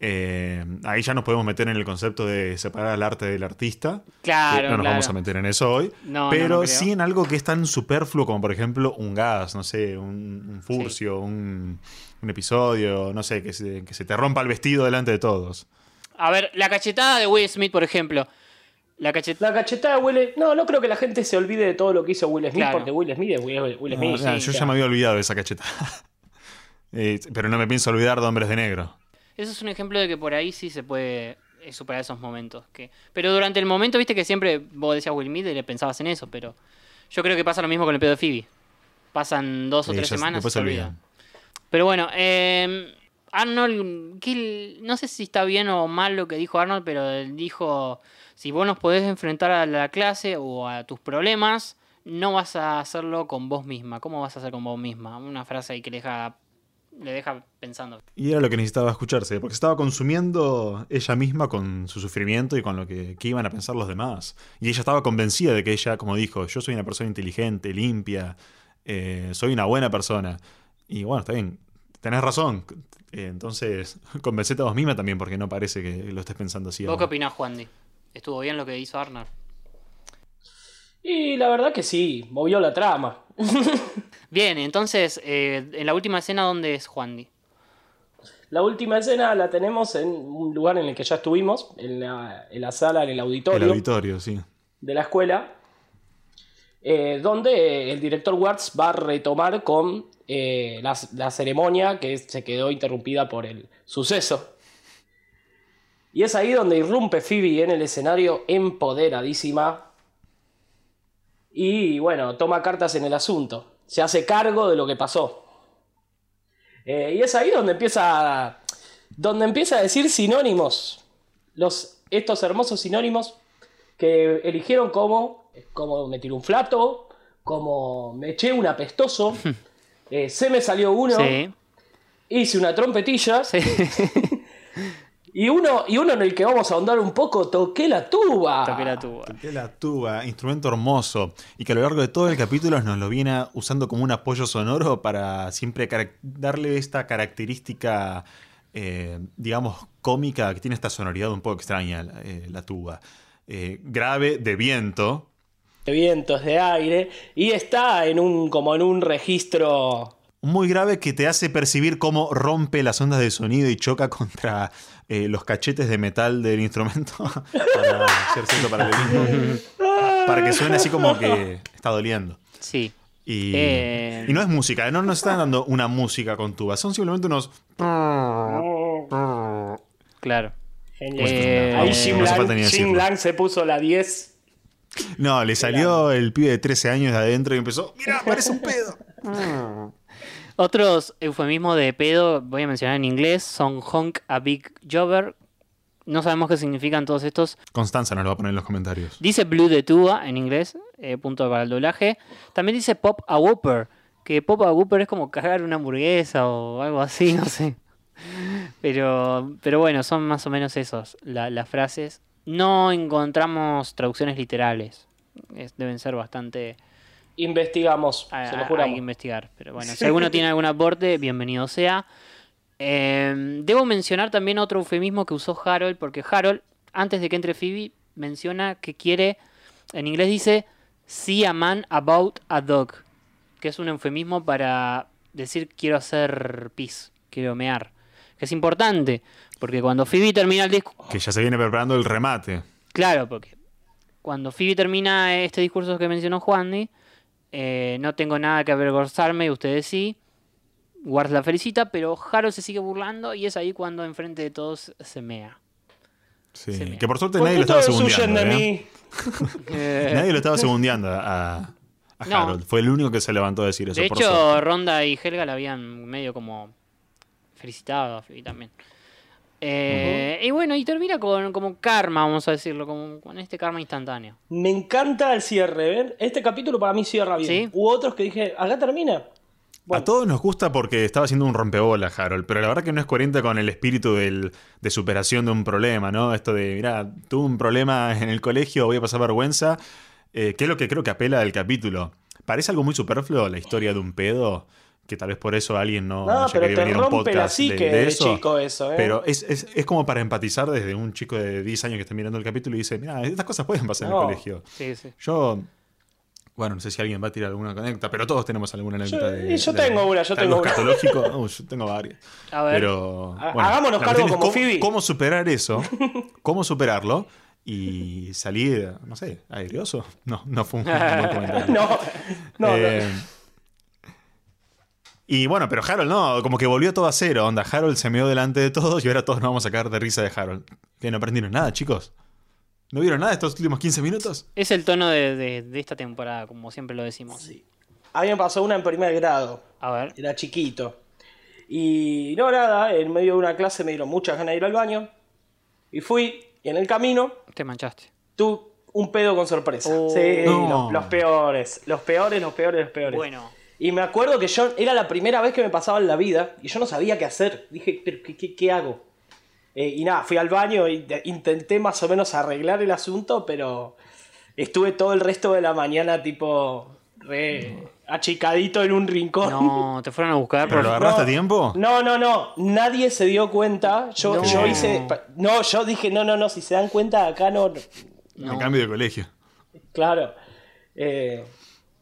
Eh, ahí ya nos podemos meter en el concepto de separar al arte del artista. Claro, no nos claro. vamos a meter en eso hoy. No, pero no sí en algo que es tan superfluo como por ejemplo un gas, no sé, un, un furcio, un, un episodio, no sé, que se, que se te rompa el vestido delante de todos. A ver, la cachetada de Will Smith, por ejemplo. La cachetada. La cachetada de Will No, no creo que la gente se olvide de todo lo que hizo Will Smith, Claro. porque Will Smith es Will, Smith. sí, yo ya me había olvidado de esa cachetada. Eh, pero no me pienso olvidar de Hombres de Negro. Eso es un ejemplo de que por ahí sí se puede eh, superar esos momentos. Que... Pero durante el momento, viste que siempre vos decías Will Smith y le pensabas en eso, pero yo creo que pasa lo mismo con el pedo de Phoebe. Pasan dos o tres semanas y después se se olvida. olvidan. Pero bueno, eh, Arnold, ¿qué- no sé si está bien o mal lo que dijo Arnold, pero dijo, si vos nos podés enfrentar a la clase o a tus problemas, no vas a hacerlo con vos misma. ¿Cómo vas a hacer con vos misma? Una frase ahí que le deja, le deja pensando. Y era lo que necesitaba escucharse, porque estaba consumiendo ella misma con su sufrimiento y con lo que, que iban a pensar los demás. Y ella estaba convencida de que ella, como dijo, yo soy una persona inteligente, limpia, eh, soy una buena persona. Y bueno, está bien, tenés razón. Entonces, convencete a vos misma también, porque no parece que lo estés pensando así. ¿Vos qué opinás, Juan Di? ¿Estuvo bien lo que hizo Arnold? Y la verdad que sí, movió la trama. Bien, entonces, eh, en la última escena, ¿dónde es Juan Di? La última escena la tenemos en un lugar en el que ya estuvimos, en la, en la sala, en el auditorio, El auditorio, sí. de la escuela, eh, donde el director Watts va a retomar con eh, la, ceremonia que se quedó interrumpida por el suceso. Y es ahí donde irrumpe Phoebe en el escenario empoderadísima y bueno, toma cartas en el asunto, se hace cargo de lo que pasó. Eh, y es ahí donde empieza, donde empieza a decir sinónimos, estos hermosos sinónimos que eligieron como, como me tiré un flato, como me eché un apestoso, eh, se me salió uno, Sí, hice una trompetilla, sí. y, uno, y uno en el que vamos a ahondar un poco, toqué la tuba. Toqué la tuba. Toqué la tuba, instrumento hermoso, y que a lo largo de todo el capítulo nos lo viene usando como un apoyo sonoro para siempre darle esta característica, eh, digamos, cómica que tiene esta sonoridad un poco extraña, la, eh, la tuba. Eh, grave, de viento. De vientos de aire, y está en un, como en un registro Muy grave que te hace percibir cómo rompe las ondas de sonido y choca contra eh, los cachetes de metal del instrumento para hacer cierto paralelismo. Para que suene así como que está doliendo. Sí. Y, Eh. y no es música, no nos están dando una música con tuba, son simplemente unos. Claro. Eh, Ahí Jim. Lang se puso la 10. No, le salió el pibe de 13 años de adentro y empezó. ¡Mira, parece un pedo! Otros eufemismos de pedo, voy a mencionar en inglés, son honk a big jobber. No sabemos qué significan todos estos. Constanza nos lo va a poner en los comentarios. Dice blue de tuba en inglés, eh, punto para el doblaje. También dice pop a whopper, que pop a whopper es como cagar una hamburguesa o algo así, no sé. Pero, pero bueno, son más o menos esos la- las frases. No encontramos traducciones literales. Es- deben ser bastante... Investigamos, se lo ah, Hay juramos. que investigar. Pero bueno, si alguno tiene algún aporte, bienvenido sea. Eh, debo mencionar también otro eufemismo que usó Harold, porque Harold, antes de que entre Phoebe, menciona que quiere, en inglés dice, see a man about a dog, que es un eufemismo para decir quiero hacer pis, quiero mear. Que es importante, porque cuando Phoebe termina el disco, Que ya se viene preparando el remate. Claro, porque cuando Phoebe termina este discurso que mencionó Juan, eh, no tengo nada que avergonzarme, ustedes sí. Ward la felicita, pero Harold se sigue burlando y es ahí cuando enfrente de todos se mea. Sí. Se mea. Que por suerte ¿Por nadie lo estaba segundeando. de ¿eh? mí? Eh, Nadie lo estaba segundeando a, a No. Harold. Fue el único que se levantó a decir eso. de por hecho, suerte. Ronda y Helga la habían medio como felicitado a Phoebe también. Eh, Y bueno, y termina con como karma, vamos a decirlo, como, con este karma instantáneo. Me encanta el cierre, ¿ven? Este capítulo para mí cierra bien. ¿Sí? Hubo otros que dije, acá termina. A todos nos gusta porque estaba haciendo un rompebola, Harold, pero la verdad que no es coherente con el espíritu del- de superación de un problema, ¿no? Esto de, mira, tuve un problema en el colegio, voy a pasar vergüenza, eh, que es lo que creo que apela del capítulo. Parece algo muy superfluo la historia de un pedo, que tal vez por eso alguien no, No, no haya pero querido te venir a un rompe la podcast de, psique de de eso. chico eso, ¿eh? Pero es, es- es como para empatizar desde un chico de 10 años que está mirando el capítulo y dice, mira, estas cosas pueden pasar en No. el colegio. Sí, sí. Yo, bueno, no sé si alguien va a tirar alguna anécdota, pero todos tenemos alguna anécdota. de, y yo de- tengo una, yo de tengo una. Uh, yo tengo varias. A ver. Pero, bueno, hagámonos cargo como cómo, Phoebe. cómo superar eso, cómo superarlo y salir, no sé, airioso. No, no fue un buen comentario. No, no, Eh, Y bueno, pero Harold no, como que volvió todo a cero. Onda, Harold se meó delante de todos y ahora todos nos vamos a caer de risa de Harold. Que no aprendieron nada, chicos. ¿No vieron nada estos últimos 15 minutos? Es el tono de, de- de esta temporada, como siempre lo decimos. A mí me pasó una en primer grado. A ver. Era chiquito. Y no, nada, en medio de una clase me dieron muchas ganas de ir al baño. Y fui, y en el camino Te manchaste. tuve un pedo con sorpresa. Oh. sí, No. los, los peores. Los peores, los peores, los peores. Bueno. Y me acuerdo que yo era la primera vez que me pasaba en la vida y yo no sabía qué hacer. Dije, ¿pero qué, qué- qué hago? Eh, y nada, fui al baño e intenté más o menos arreglar el asunto, pero estuve todo el resto de la mañana tipo re achicadito en un rincón. No, te fueron a buscar. ¿Pero lo agarraste No. a tiempo? No, no, no. Nadie se dio cuenta. Yo, No. yo hice. No, yo dije, no, no, no. Si se dan cuenta, acá no. Me cambio de colegio. Claro. Eh,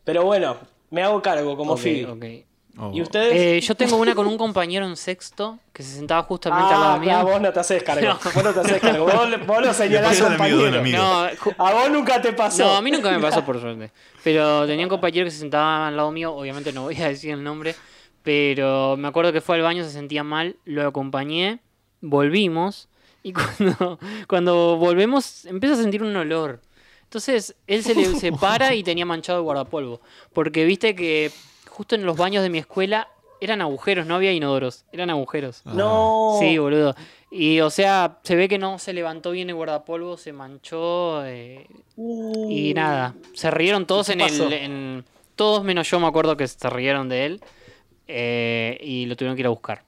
pero bueno, me hago cargo como Ok, Phoebe. ok. Oh. ¿Y ustedes? Eh, yo tengo una con un compañero en sexto que se sentaba justamente al lado Ah, mío. claro, vos no te haces cargo. No. Vos no te haces cargo. Vos, vos lo señalás al amigo de un compañero. amigo. No, A vos nunca te pasó. no, a mí nunca me pasó por suerte. Pero tenía un compañero que se sentaba al lado mío, obviamente no voy a decir el nombre, pero me acuerdo que fue al baño, se sentía mal, lo acompañé, volvimos y cuando, cuando volvemos empieza a sentir un olor. Entonces él se, le, se para y tenía manchado el guardapolvo. Porque viste que justo en los baños de mi escuela eran agujeros, no había inodoros, eran agujeros. No. Sí, boludo. Y o sea, se ve que no se levantó bien el guardapolvo, se manchó. eh, Uh. y nada, se rieron todos ¿Qué en pasó? el. en- todos menos yo me acuerdo que se rieron de él. eh, y lo tuvieron que ir a buscar.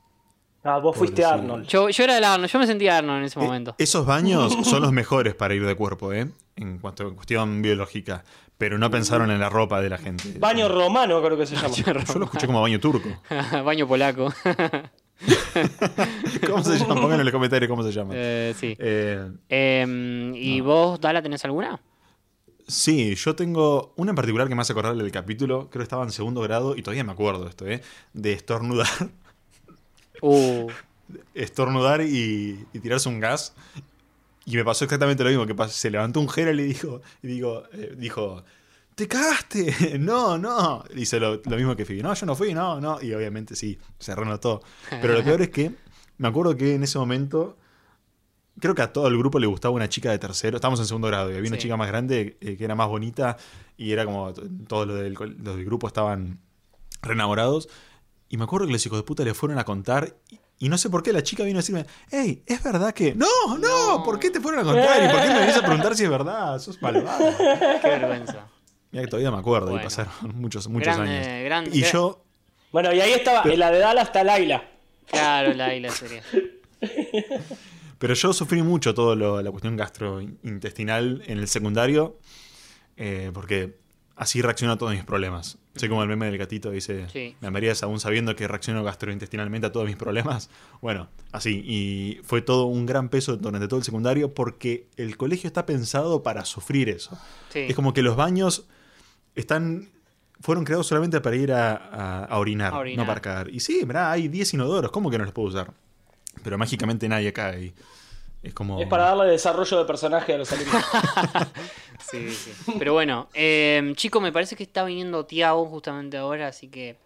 Ah, vos fuiste. Arnold. Yo, yo era el Arnold, yo me sentía Arnold en ese momento. Eh, esos baños son los mejores para ir de cuerpo, ¿eh? En cuanto a cuestión biológica. Pero no pensaron en la ropa de la gente. Baño romano, creo que se llama. Yo lo escuché como baño turco. Baño polaco. ¿Cómo se llama? Pónganlo en los comentarios cómo se llama. Eh, sí. Eh, Em, ¿Y vos, Dala, tenés alguna? sí, yo tengo una en particular que me hace acordar del capítulo. Creo que estaba en segundo grado y todavía me acuerdo de esto, ¿eh? De estornudar. Uh, estornudar y, y tirarse un gas. Y me pasó exactamente lo mismo. Que se levantó un Jera y dijo, y digo, eh, dijo, ¡te cagaste! No, no. Dice lo, lo mismo que Phoebe. No, yo no fui, no, no. Y obviamente sí, se renotó. Pero lo peor es que me acuerdo que en ese momento, creo que a todo el grupo le gustaba una chica de tercero. Estábamos en segundo grado y había una chica más grande eh, que era más bonita y era como todos los del, col- los del grupo estaban re enamorados. Y me acuerdo que los hijos de puta le fueron a contar. Y, y no sé por qué la chica vino a decirme, hey, ¿es verdad que.? No, no, ¿por qué te fueron a contar? ¿Y por qué me venís a preguntar si es verdad? Sos malvado. Qué vergüenza. Mira que todavía me acuerdo y pasaron muchos, muchos Grande, años. grande, y yo, Bueno, y ahí estaba, en la de Dallas está Laila. Claro, la y la serie. pero yo sufrí mucho toda la cuestión gastrointestinal en el secundario, eh, porque así reacciono a todos mis problemas. Soy como el meme del gatito dice, Sí. ¿me amarías aún sabiendo que reacciono gastrointestinalmente a todos mis problemas? Bueno, así. Y fue todo un gran peso durante todo el secundario porque el colegio está pensado para sufrir eso. Sí. Es como que los baños están fueron creados solamente para ir a, a- a orinar, A orinar. no para cagar. Y sí, mirá, hay 10 inodoros, ¿cómo que no los puedo usar? Pero mágicamente nadie cae. Es como... Es para darle desarrollo de personaje a los alumnos. Sí, sí. Pero bueno, eh, chico, me parece que está viniendo Tiago justamente ahora, así que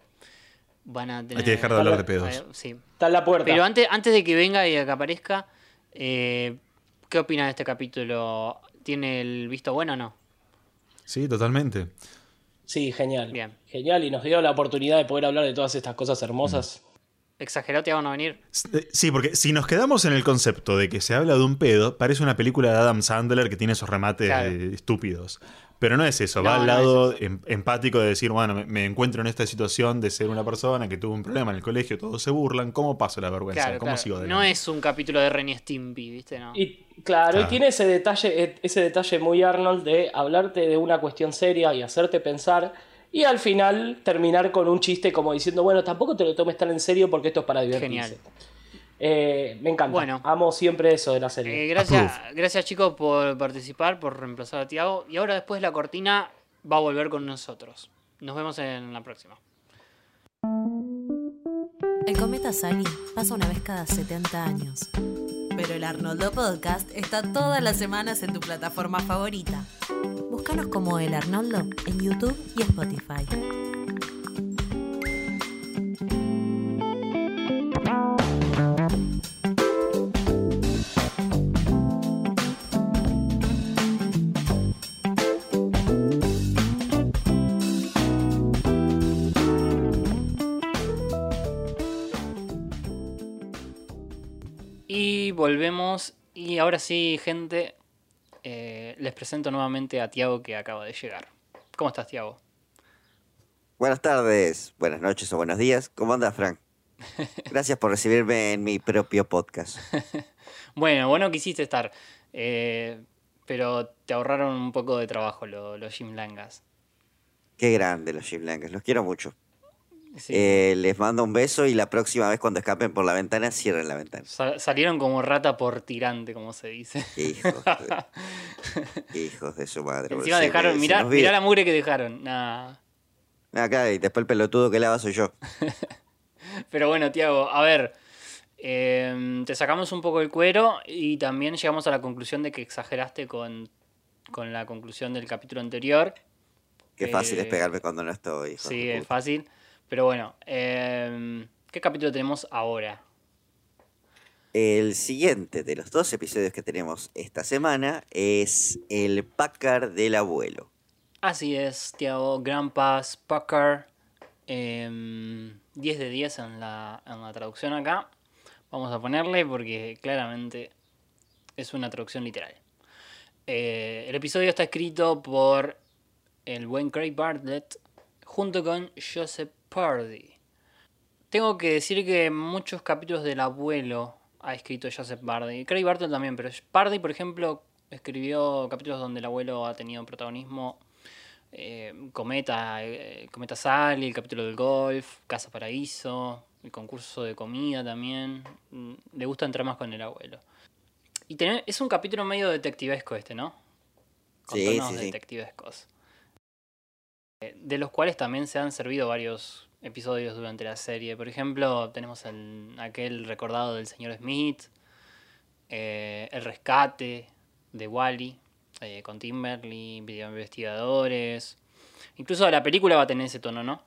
van a tener... Hay que dejar de hablar de pedos. Eh, Sí. Está en la puerta. Pero antes, antes de que venga y de que aparezca, eh, ¿qué opinas de este capítulo? ¿Tiene el visto bueno o no? Sí, totalmente. Sí, genial. Bien. Genial, y nos dio la oportunidad de poder hablar de todas estas cosas hermosas. ¿Exageró Tiago no venir? S- eh, Sí, porque si nos quedamos en el concepto de que se habla de un pedo, parece una película de Adam Sandler que tiene esos remates Claro. eh, estúpidos. Pero no es eso, No, va al no lado es em- empático de decir, bueno, me, me encuentro en esta situación de ser una persona que tuvo un problema en el colegio, todos se burlan, ¿cómo paso la vergüenza? Claro, ¿Cómo claro. sigo No adelante? es un capítulo de Ren y Stimpy, ¿viste? No. Y claro, Claro. y tiene ese detalle, e- ese detalle muy Arnold de hablarte de una cuestión seria y hacerte pensar. Y al final terminar con un chiste como diciendo, bueno, tampoco te lo tomes tan en serio porque esto es para divertirse. Genial. Eh, me encanta. Bueno. Amo siempre eso de la serie. Eh, gracias, gracias chicos por participar, por reemplazar a Tiago. Y ahora después la cortina va a volver con nosotros. Nos vemos en la próxima. El cometa Sally pasa una vez cada 70 años. Pero el Arnoldo Podcast está todas las semanas en tu plataforma favorita. Búscanos como El Arnoldo en YouTube y Spotify. Volvemos. Y ahora sí, gente, eh, les presento nuevamente a Tiago que acaba de llegar. ¿Cómo estás, Tiago? Buenas tardes, buenas noches o buenos días. ¿Cómo andas, Frank? Gracias por recibirme en mi propio podcast. Bueno, bueno quisiste estar. eh, pero te ahorraron un poco de trabajo lo- los Jim Langas. Qué grande los Jim Langas, los quiero mucho. Sí. Eh, les mando un beso y la próxima vez cuando escapen por la ventana, cierren la ventana. Sa- salieron como rata por tirante, como se dice. Hijos de, hijos de su madre. Encima dejaron, mirá, la mugre que dejaron. Nah. Acá, y después el pelotudo que lava soy yo. Pero bueno, Tiago, a ver. eh, te sacamos un poco el cuero y también llegamos a la conclusión de que exageraste con, con la conclusión del capítulo anterior. Qué fácil es Eh, pegarme cuando no estoy. hijos Sí, es fácil. Pero bueno, eh, ¿qué capítulo tenemos ahora? El siguiente de los dos episodios que tenemos esta semana es el Packard del abuelo. Así es, Tiago, Grandpa's Pucker. em, 10 de 10 en la, en la traducción acá. Vamos a ponerle porque claramente es una traducción literal. Eh, el episodio está escrito por el buen Craig Bartlett junto con Joseph Purdy. Tengo que decir que muchos capítulos del abuelo ha escrito Joseph Purdy. Craig Bartlett también, pero Purdy, por ejemplo, escribió capítulos donde el abuelo ha tenido protagonismo. eh, Cometa, eh, Cometa Sally, el capítulo del golf, Casa Paraíso, el concurso de comida también. Mm, Le gusta entrar más con el abuelo. Y tener- es un capítulo medio detectivesco este, ¿no? Con Sí, tonos sí, sí. detectivescos. De los cuales también se han servido varios episodios durante la serie. Por ejemplo, tenemos el- aquel recordado del señor Smith, eh, el rescate de Wally eh, con Timberly, video investigadores. Incluso la película va a tener ese tono, ¿no?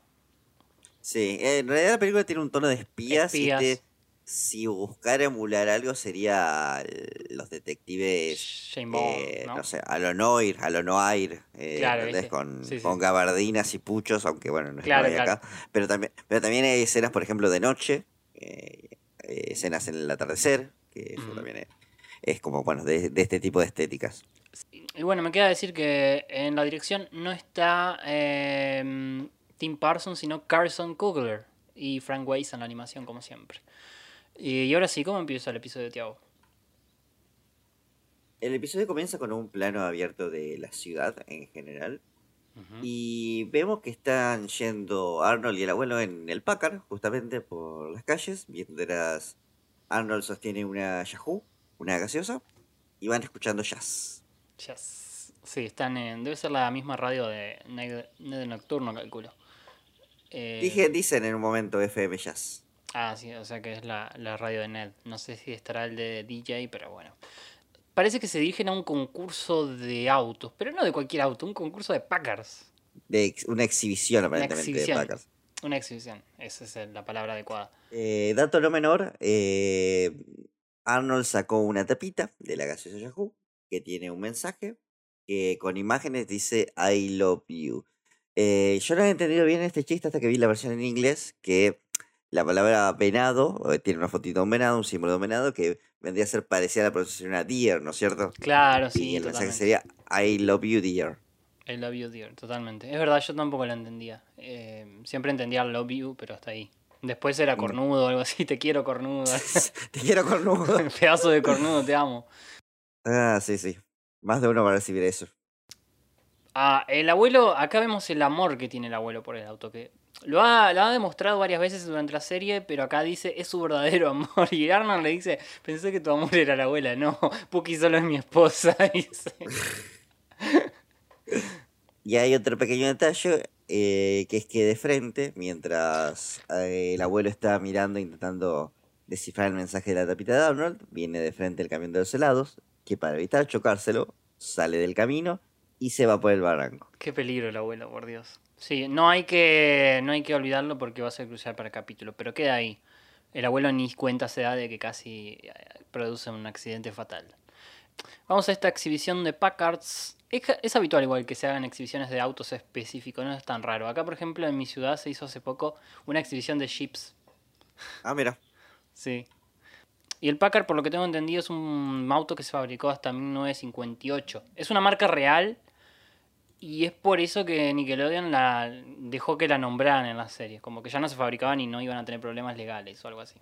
Sí, en realidad la película tiene un tono de espías, y Espías. Si buscara emular algo sería los detectives, Bond, eh, ¿no? sé, a lo Noir, a lo Noir, eh, Claro, con, Sí, sí. con gabardinas y puchos, aunque bueno, no es Claro, acá. Pero también, pero también hay escenas, por ejemplo, de noche, eh, eh, escenas en el atardecer, que eso Ujú. también es, es como, bueno, de, de este tipo de estéticas. Y bueno, me queda decir que en la dirección no está eh, Tim Parsons, sino Carson Kugler y Frank Weiss en la animación, como siempre. Y, ahora sí, ¿cómo empieza el episodio de Tiago? El episodio comienza con un plano abierto de la ciudad en general. Y vemos que están yendo Arnold y el abuelo en el Packard, justamente por las calles, mientras Arnold sostiene una Yahoo, una gaseosa, y van escuchando jazz. Yes. Sí, están en. Debe ser la misma radio de Ned, Ned Nocturno, calculo. Eh, Dije, dicen en un momento FM Jazz. Ah, sí, o sea que es la, la radio de Ned. No sé si estará el de DJ, pero bueno. Parece que se dirigen a un concurso de autos, pero no de cualquier auto, un concurso de Packards. De ex- una exhibición Una aparentemente exhibición. de Packard. Una exhibición, esa es la palabra adecuada. Eh, dato no menor, eh, Arnold sacó una tapita de la gaseosa Yahoo que tiene un mensaje que con imágenes dice I love you. Eh, yo no había entendido bien este chiste hasta que vi la versión en inglés, que la palabra venado, eh, tiene una fotito de un venado, un símbolo de un venado, que vendría a ser parecida a la pronunciación a deer, ¿no es cierto? Claro, Y sí, el mensaje sería I love you dear. I love you, dear, totalmente. Es verdad, yo tampoco lo entendía. Eh, siempre entendía el love you, pero hasta ahí. Después era cornudo o algo así, te quiero cornudo. Te quiero cornudo. Pedazo de cornudo, te amo. Ah, sí, sí. Más de uno va a recibir eso. Ah, el abuelo, acá vemos el amor que tiene el abuelo por el auto, que lo ha, lo ha demostrado varias veces durante la serie, pero acá dice es su verdadero amor. Y Arnold le dice, pensé que tu amor era la abuela, no, Puki solo es mi esposa. dice. Y hay otro pequeño detalle, eh, que es que de frente, mientras eh, el abuelo está mirando, intentando descifrar el mensaje de la tapita de Arnold, viene de frente el camión de los helados, que para evitar chocárselo, sale del camino y se va por el barranco. Qué peligro el abuelo, por Dios. Sí, no hay que, no hay que olvidarlo porque va a ser crucial para el capítulo, pero queda ahí. El abuelo ni cuenta se da de que casi eh, produce un accidente fatal. Vamos a esta exhibición de Packards. Es, es habitual igual que se hagan exhibiciones de autos específicos, no es tan raro. Acá, por ejemplo, en mi ciudad se hizo hace poco una exhibición de Jeeps. Ah, mira. Sí. Y el Packard, por lo que tengo entendido, es un auto que se fabricó hasta 1958. Es una marca real y es por eso que Nickelodeon la dejó que la nombraran en las series. Como que ya no se fabricaban y no iban a tener problemas legales o algo así.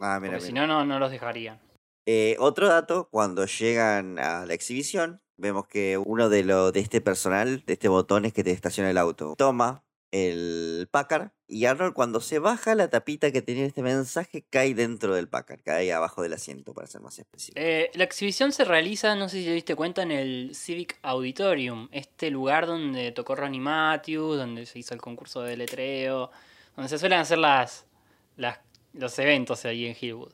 Ah, mira, Porque si mira. no, no, no los dejarían. Eh, otro dato, cuando llegan a la exhibición, vemos que uno de, lo, de este personal, de este botón es que te estaciona el auto, toma el Packard y Arnold cuando se baja la tapita que tenía este mensaje cae dentro del Packard, cae abajo del asiento para ser más específico. Eh, la exhibición se realiza, no sé si te diste cuenta, en el Civic Auditorium, este lugar donde tocó Ronnie Matthews, donde se hizo el concurso de letreo, donde se suelen hacer las, las los eventos ahí en Hillwood.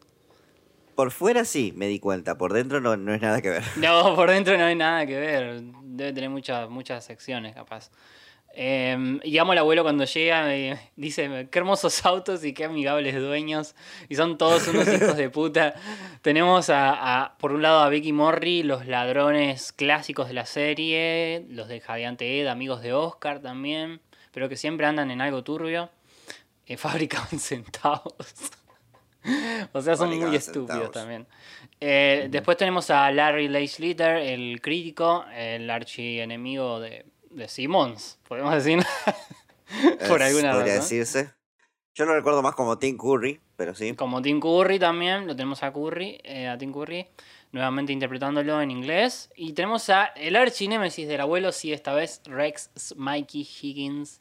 Por fuera sí, me di cuenta, por dentro no, no es nada que ver. No, por dentro no hay nada que ver. Debe tener muchas, muchas secciones, capaz. Eh, y amo al abuelo cuando llega dice, qué hermosos autos y qué amigables dueños. Y son todos unos hijos de puta. Tenemos a, a, por un lado a Becky Morri, los ladrones clásicos de la serie, los de Jadeante Ed, amigos de Oscar también, pero que siempre andan en algo turbio. Eh, fabricaban centavos. o sea, son muy estúpidos centavos. también. Eh, Después tenemos a Larry Leisleiter, el crítico, el archienemigo de, de Simmons, podemos decir. Por alguna podría razón. decirse. Yo lo recuerdo más como Tim Curry, pero sí. Como Tim Curry también, lo tenemos a Curry, eh, a Tim Curry, nuevamente interpretándolo en inglés. Y tenemos a el archinémesis del abuelo, sí, esta vez Rex Mikey Higgins.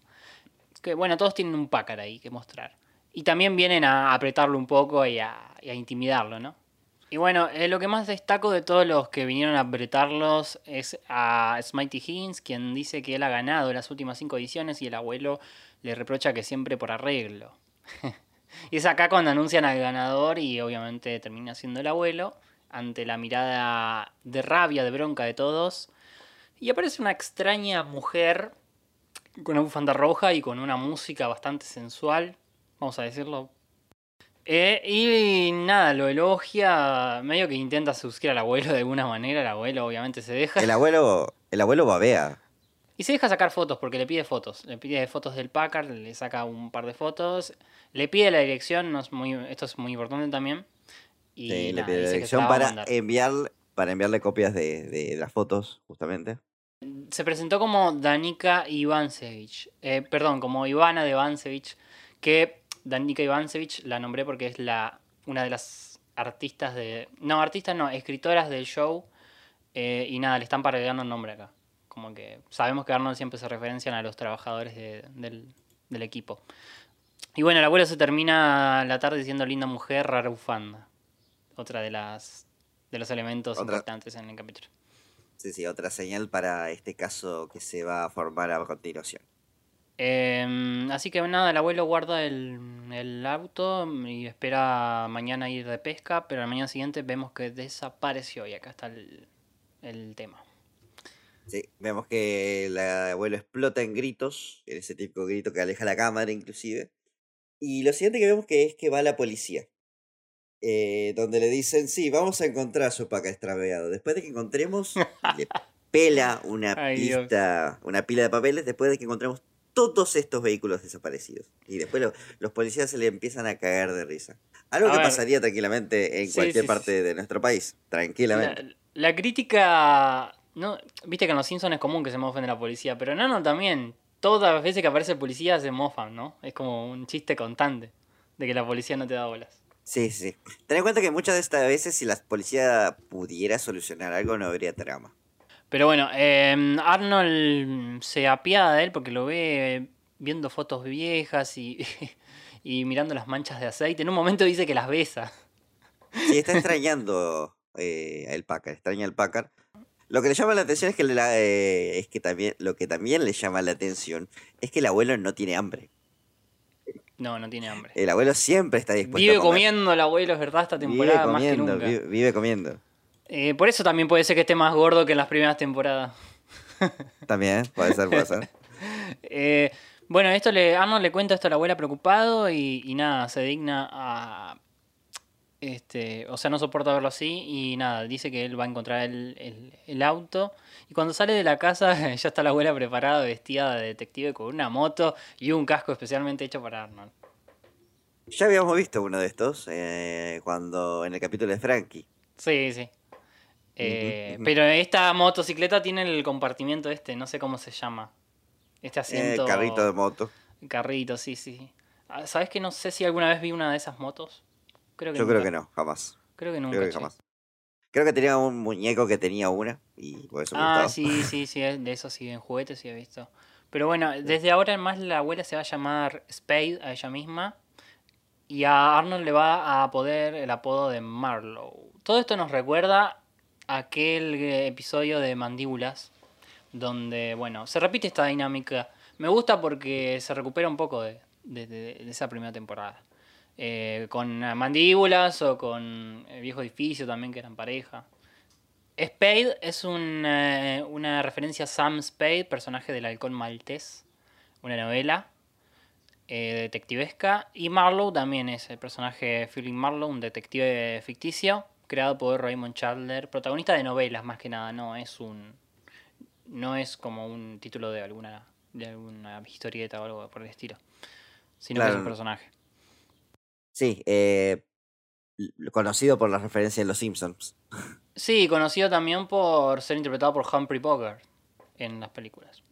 Que bueno, todos tienen un Packard ahí que mostrar. Y también vienen a apretarlo un poco y a, y a intimidarlo, ¿no? Y bueno, eh, lo que más destaco de todos los que vinieron a apretarlos es a Smitey Higgins, quien dice que él ha ganado las últimas cinco ediciones y el abuelo le reprocha que siempre por arreglo. y es acá cuando anuncian al ganador y obviamente termina siendo el abuelo, ante la mirada de rabia, de bronca de todos. Y aparece una extraña mujer con una bufanda roja y con una música bastante sensual, vamos a decirlo. Eh, y nada, lo elogia, medio que intenta seducir al abuelo de alguna manera, el abuelo obviamente se deja. El abuelo, el abuelo babea. Y se deja sacar fotos porque le pide fotos. Le pide fotos del Packard, le saca un par de fotos. Le pide la dirección, no es muy, esto es muy importante también. Y Sí, le pide la dirección para enviar, para enviarle copias de, de las fotos, justamente. Se presentó como Danica Ivansevich. Eh, perdón, como Ivana de Ivansevich. Que Danica Ivansevich la nombré porque es la una de las artistas de. No, artistas no, escritoras del show. eh, y nada, le están paregando el nombre acá. Como que sabemos que Arnold siempre se referencian a los trabajadores de- del, del equipo. Y bueno, el abuelo se termina la tarde diciendo linda mujer, rara bufanda. Otra de las de los elementos Otra- importantes en el capítulo. Sí, sí, otra señal para este caso que se va a formar a continuación. Em, así que nada, el abuelo guarda el, el auto y espera mañana ir de pesca, pero al mañana siguiente vemos que desapareció y acá está el, el tema. Sí, vemos que el abuelo explota en gritos, en ese típico grito que aleja la cámara inclusive. Y lo siguiente que vemos que es que va la policía. eh, donde le dicen, sí, vamos a encontrar a su paca extraviado. Después de que encontremos, le pela una Ay, Dios. pista, una pila de papeles, después de que encontremos todos estos vehículos desaparecidos. Y después lo- los policías se le empiezan a cagar de risa. Algo A que ver. pasaría tranquilamente en Sí, cualquier sí, parte de nuestro país. Tranquilamente. La, la crítica, no, viste que en los Simpsons es común que se mofen de la policía, pero no, no, también. Todas las veces que aparece el policía se mofan, ¿no? Es como un chiste constante de que la policía no te da bolas. Sí, sí. Ten en cuenta que muchas de estas veces, si la policía pudiera solucionar algo, no habría trama. Pero bueno, eh, Arnold se apiada de él porque lo ve viendo fotos viejas y, y mirando las manchas de aceite. En un momento dice que las besa. Sí, está extrañando eh, el Packard, extraña el Packard. Lo que le llama la atención es que, la- eh, es que también, lo que también le llama la atención es que el abuelo no tiene hambre. No, no tiene hambre. El abuelo siempre está dispuesto Vive a comer. comiendo el abuelo, es verdad, esta Vive temporada más que nunca. vive, vive comiendo. Eh, por eso también puede ser que esté más gordo que en las primeras temporadas. También, puede ser, puede ser. Eh, bueno, esto le, Arnold le cuenta esto a la abuela preocupado y, y nada, se digna a... Este, o sea, no soporta verlo así y nada, dice que él va a encontrar el, el- el auto y cuando sale de la casa ya está la abuela preparada, vestida de detective con una moto y un casco especialmente hecho para Arnold. Ya habíamos visto uno de estos eh, cuando en el capítulo de Frankie. Sí, sí. Eh. Pero esta motocicleta tiene el compartimiento este, no sé cómo se llama. Este Eh, asiento... carrito de moto. Carrito, sí, sí. Ah, ¿Sabes que no sé si alguna vez vi una de esas motos? Creo que Yo creo que no, jamás. Creo que nunca. Creo que jamás. Creo que tenía un muñeco que tenía una y por eso me Ah, gustaba. sí, sí, sí, es- de eso sí, en juguetes sí he visto. Pero bueno, desde ahora en más la abuela se va a llamar Spade a ella misma. Y a Arnold le va a poder el apodo de Marlowe. Todo esto nos recuerda aquel eh, episodio de Mandíbulas. Donde, bueno, se repite esta dinámica. Me gusta porque se recupera un poco de, de- de- de esa primera temporada. Eh, con eh, Mandíbulas o con el viejo edificio también, que eran pareja. Spade es un, eh, una referencia a Sam Spade, personaje del halcón maltés, una novela eh, detectivesca. Y Marlowe también es el personaje Philip Marlowe, un detective ficticio, creado por Raymond Chandler, protagonista de novelas más que nada, no es un no es como un título de alguna de alguna historieta o algo por el estilo, sino que es un personaje. Sí, eh, conocido por la referencia en Los Simpsons. Sí, conocido también por ser interpretado por Humphrey Bogart en las películas.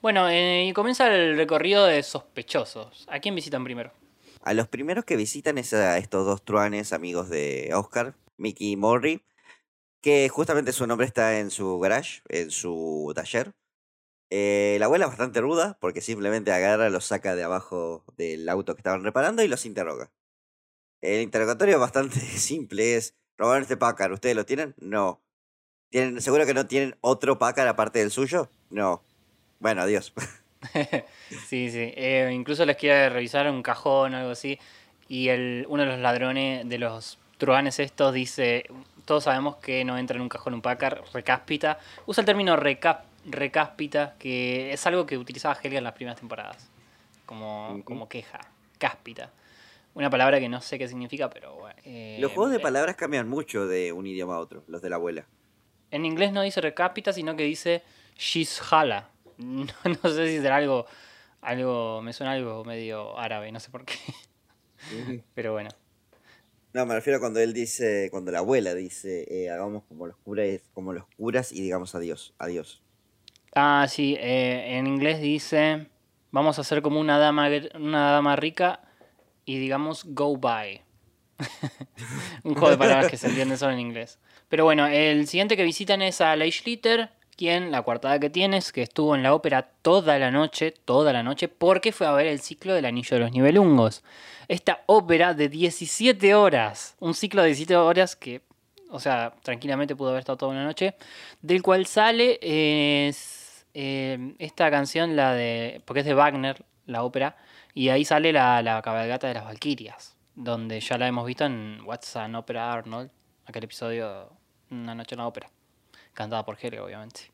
Bueno, eh, y comienza el recorrido de sospechosos. ¿A quién visitan primero? A los primeros que visitan es a estos dos truanes amigos de Oscar, Mickey y Morrie, que justamente su nombre está en su garage, en su taller. Eh, la abuela es bastante ruda porque simplemente agarra, los saca de abajo del auto que estaban reparando y los interroga. El interrogatorio es bastante simple, es, ¿robaron este Packard? ¿Ustedes lo tienen? No. ¿Tienen, ¿Seguro que no tienen otro Packard aparte del suyo? No. Bueno, adiós. Sí, sí. eh, incluso les quiere revisar un cajón o algo así. Y el, uno de los ladrones, de los truanes estos, dice, todos sabemos que no entra en un cajón un Packard, recáspita. Usa el término recap, recáspita, que es algo que utilizaba Helga en las primeras temporadas. Como, como queja, cáspita. una palabra que no sé qué significa, pero bueno. eh, Los juegos de eh, palabras cambian mucho de un idioma a otro, los de la abuela. En inglés no dice recapita, sino que dice shishala. No, no sé si será algo, algo, me suena algo medio árabe, no sé por qué. Pero bueno. No, me refiero cuando él dice, cuando la abuela dice, eh, hagamos como los curas, como los curas y digamos adiós, adiós. Ah, sí, eh, en inglés dice, vamos a hacer como una dama, una dama rica y digamos go by. Un juego de palabras que se entiende solo en inglés. Pero bueno, el siguiente que visitan es a Leigh Schlitter, la coartada que tienes, que estuvo en la ópera toda la noche, toda la noche, porque fue a ver el ciclo del Anillo de los Nibelungos. Esta ópera de 17 horas, un ciclo de 17 horas que, o sea, tranquilamente pudo haber estado toda una noche, del cual sale eh, eh, esta canción, la de, porque es de Wagner, la ópera, y ahí sale la, la cabalgata de las Valquirias, donde ya la hemos visto en What's an Opera Arnold, aquel episodio, Una noche en la ópera, cantada por Helga, obviamente.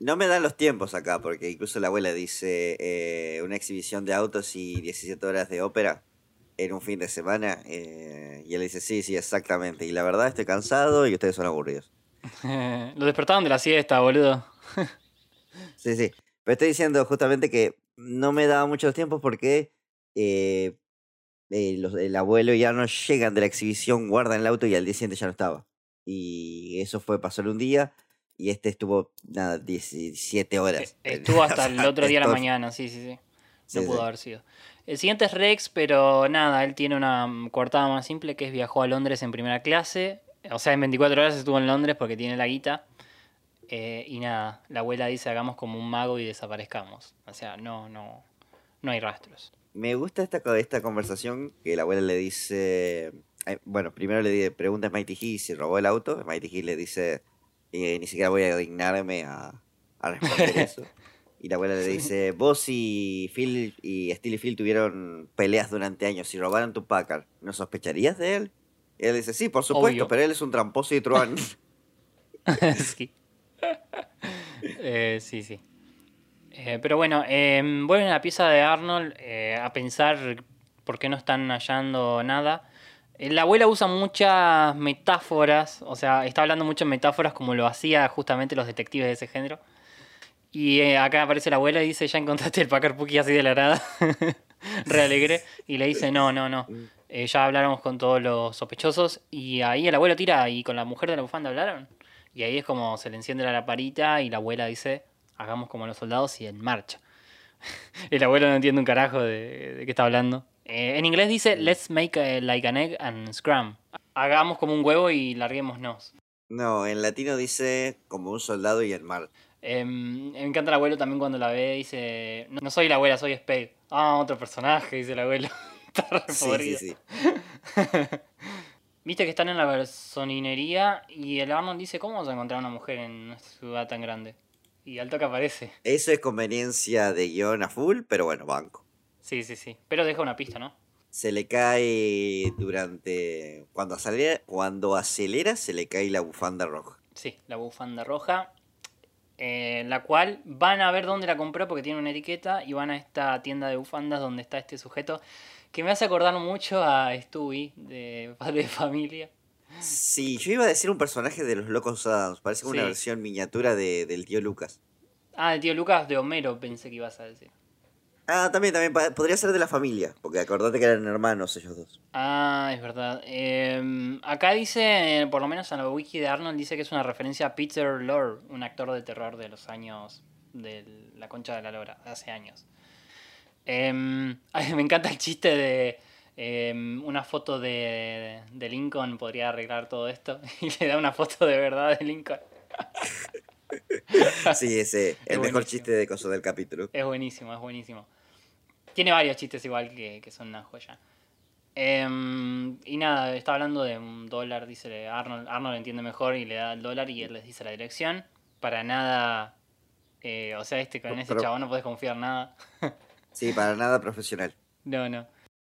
No me dan los tiempos acá, porque incluso la abuela dice eh, una exhibición de autos y 17 horas de ópera en un fin de semana. eh, y él dice, sí, sí, exactamente. Y la verdad estoy cansado y ustedes son aburridos. Lo despertaron de la siesta, boludo. Sí, sí. Pero estoy diciendo justamente que no me daba muchos tiempos porque eh, los- el abuelo ya no llegan de la exhibición, guardan el auto y al día siguiente ya no estaba. Y eso fue, pasó un día y este estuvo, nada, 17 horas. Estuvo hasta el otro día de la mañana, sí, sí, sí. No Sí, pudo sí. haber sido. El siguiente es Rex, pero nada, él tiene una mm, coartada más simple que es viajó a Londres en primera clase. O sea, en 24 horas estuvo en Londres porque tiene la guita. Eh, y nada, la abuela dice hagamos como un mago y desaparezcamos. O sea, no, no, no hay rastros. Me gusta esta, esta conversación que la abuela le dice. Eh, bueno, primero le pregunta a Mighty He si robó el auto. Mighty He le dice: eh, Ni siquiera voy a dignarme a, a responder eso. Y la abuela le dice: Vos y Phil y Steely Phil tuvieron peleas durante años. Si robaron tu Packard, ¿no sospecharías de él? Y él dice: Sí, por supuesto, Obvio. pero él es un tramposo y truán. sí. Eh, sí, sí. Eh, pero bueno, eh, vuelven a la pieza de Arnold eh, a pensar por qué no están hallando nada. La abuela usa muchas metáforas, o sea, está hablando mucho en metáforas como lo hacía justamente los detectives de ese género. Y eh, acá aparece la abuela y dice, ya encontraste el Packer Puki así de la nada. Re alegre. Y le dice, no, no, no. Eh, ya hablamos con todos los sospechosos. Y ahí el abuelo tira, ¿y con la mujer de la bufanda hablaron? Y ahí es como se le enciende la lamparita y la abuela dice, hagamos como los soldados y en marcha. el abuelo no entiende un carajo de qué está hablando. Eh, en inglés dice, let's make a- like an egg and scrum. Hagamos como un huevo y larguémonos. no, en latino dice: Como un soldado y el mar. Em, me encanta el abuelo también cuando la ve, dice, no, soy la abuela, soy Spade. Ah, otro personaje, dice el abuelo. Está re Sí, sí, sí. Viste que están en la personinería y el Arnold dice, ¿cómo vamos a encontrar una mujer en una ciudad tan grande? Y al toque aparece. Eso es conveniencia de guion a full, pero bueno, banco. Sí, sí, sí. Pero deja una pista, ¿no? Se le cae durante. Cuando acelera, cuando acelera se le cae la bufanda roja. Sí, la bufanda roja. eh, la cual van a ver dónde la compró porque tiene una etiqueta y van a esta tienda de bufandas donde está este sujeto que me hace acordar mucho a Stewie de Padre de Familia. Sí, yo iba a decir un personaje de los Locos Adams. Parece como una versión miniatura de, del tío Lucas. Ah, el tío Lucas de Homero pensé que ibas a decir. Ah, también, también. Podría ser de la familia. Porque acordate que eran hermanos ellos dos. Ah, es verdad. Eh, acá dice, por lo menos en la wiki de Arnold, dice que es una referencia a Peter Lorre, un actor de terror de los años de la concha de la lora, hace años. Eh, me encanta el chiste de eh, una foto de, de Lincoln podría arreglar todo esto y le da una foto de verdad de Lincoln. Sí, ese. El mejor chiste de coso del capítulo. Es buenísimo, es buenísimo. Tiene varios chistes igual que, que son una joya. Em, y nada, está hablando de un dólar, dice Arnold. Arnold entiende mejor y le da el dólar y él les dice la dirección. Para nada. eh, o sea, este con ese Pero- chabón no puedes confiar nada. Sí, para nada profesional. No, no.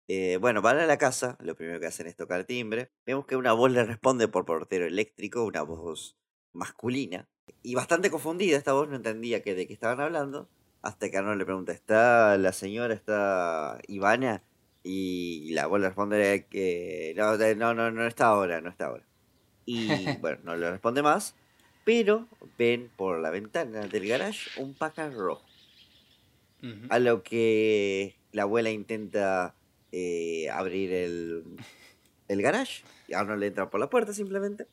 Eh, bueno, van a la casa, lo primero que hacen es tocar timbre. Vemos que una voz le responde por portero eléctrico, una voz masculina. Y bastante confundida esta voz, no entendía que, de qué estaban hablando. Hasta que Arnold le pregunta, ¿está la señora, está Ivana? Y la abuela responde que no, no, no, no está ahora, no está ahora. Y bueno, no le responde más, pero ven por la ventana del garage un Packard rojo. A lo que la abuela intenta eh, abrir el, el garage. Y Arnold entra por la puerta simplemente.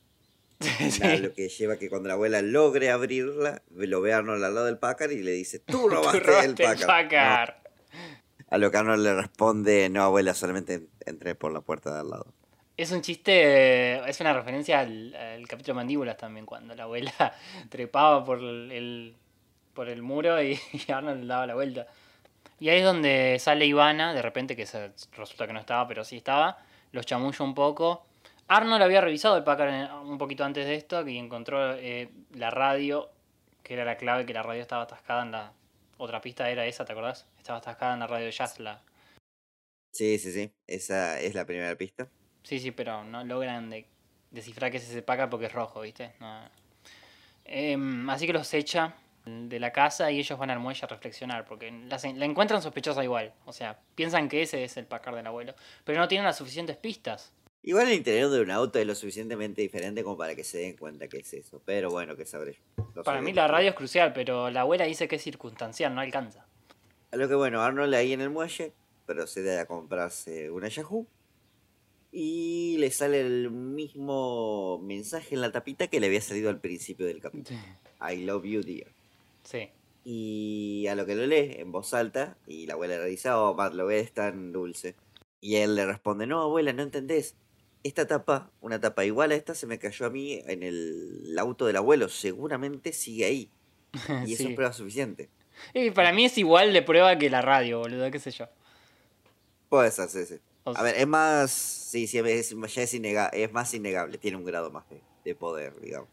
A lo que lleva que cuando la abuela logre abrirla, lo ve a Arnold al lado del Packard y le dice, tú robaste, Tú robaste el Packard. Packard. No. A lo que Arnold le responde, no abuela, solamente entré por la puerta de al lado. Es un chiste, es una referencia al, al capítulo de Mandíbulas también, cuando la abuela trepaba por el, por el muro y, y Arnold le daba la vuelta. Y ahí es donde sale Ivana, de repente, que se- resulta que no estaba, pero sí estaba, los chamulla un poco. Arnold había revisado el Packard un poquito antes de esto y encontró eh, la radio, que era la clave, que la radio estaba atascada en la... Otra pista era esa, ¿te acordás? Estaba atascada en la radio de Sí, sí, sí. Esa es la primera pista. Sí, sí, pero no logran de- descifrar qué es ese Packard porque es rojo, ¿viste? No. Em, así que los echa de la casa y ellos van al muelle a reflexionar porque la encuentran sospechosa igual. O sea, piensan que ese es el Packard del abuelo, pero no tienen las suficientes pistas. Igual el interior de un auto es lo suficientemente diferente como para que se den cuenta que es eso. Pero bueno, que sabré yo. No Para mí la radio es crucial, pero la abuela dice que es circunstancial, no alcanza. A lo que bueno, Arnold ahí en el muelle procede a comprarse una Yahoo. Y le sale el mismo mensaje en la tapita que le había salido al principio del capítulo. I love you, dear. Sí. Y a lo que lo lee en voz alta, y la abuela le dice, oh, Matt, lo ves tan dulce. Y él le responde, no, abuela, no entendés. Esta tapa, una tapa igual a esta, se me cayó a mí en el auto del abuelo. Seguramente sigue ahí. Y eso Sí. es prueba suficiente. Y para mí es igual de prueba que la radio, boludo, qué sé yo. Puede ser, sí, sí. O A ver, es más. Sí, sí, es, ya es, innega- es más innegable. Tiene un grado más de, de poder, digamos.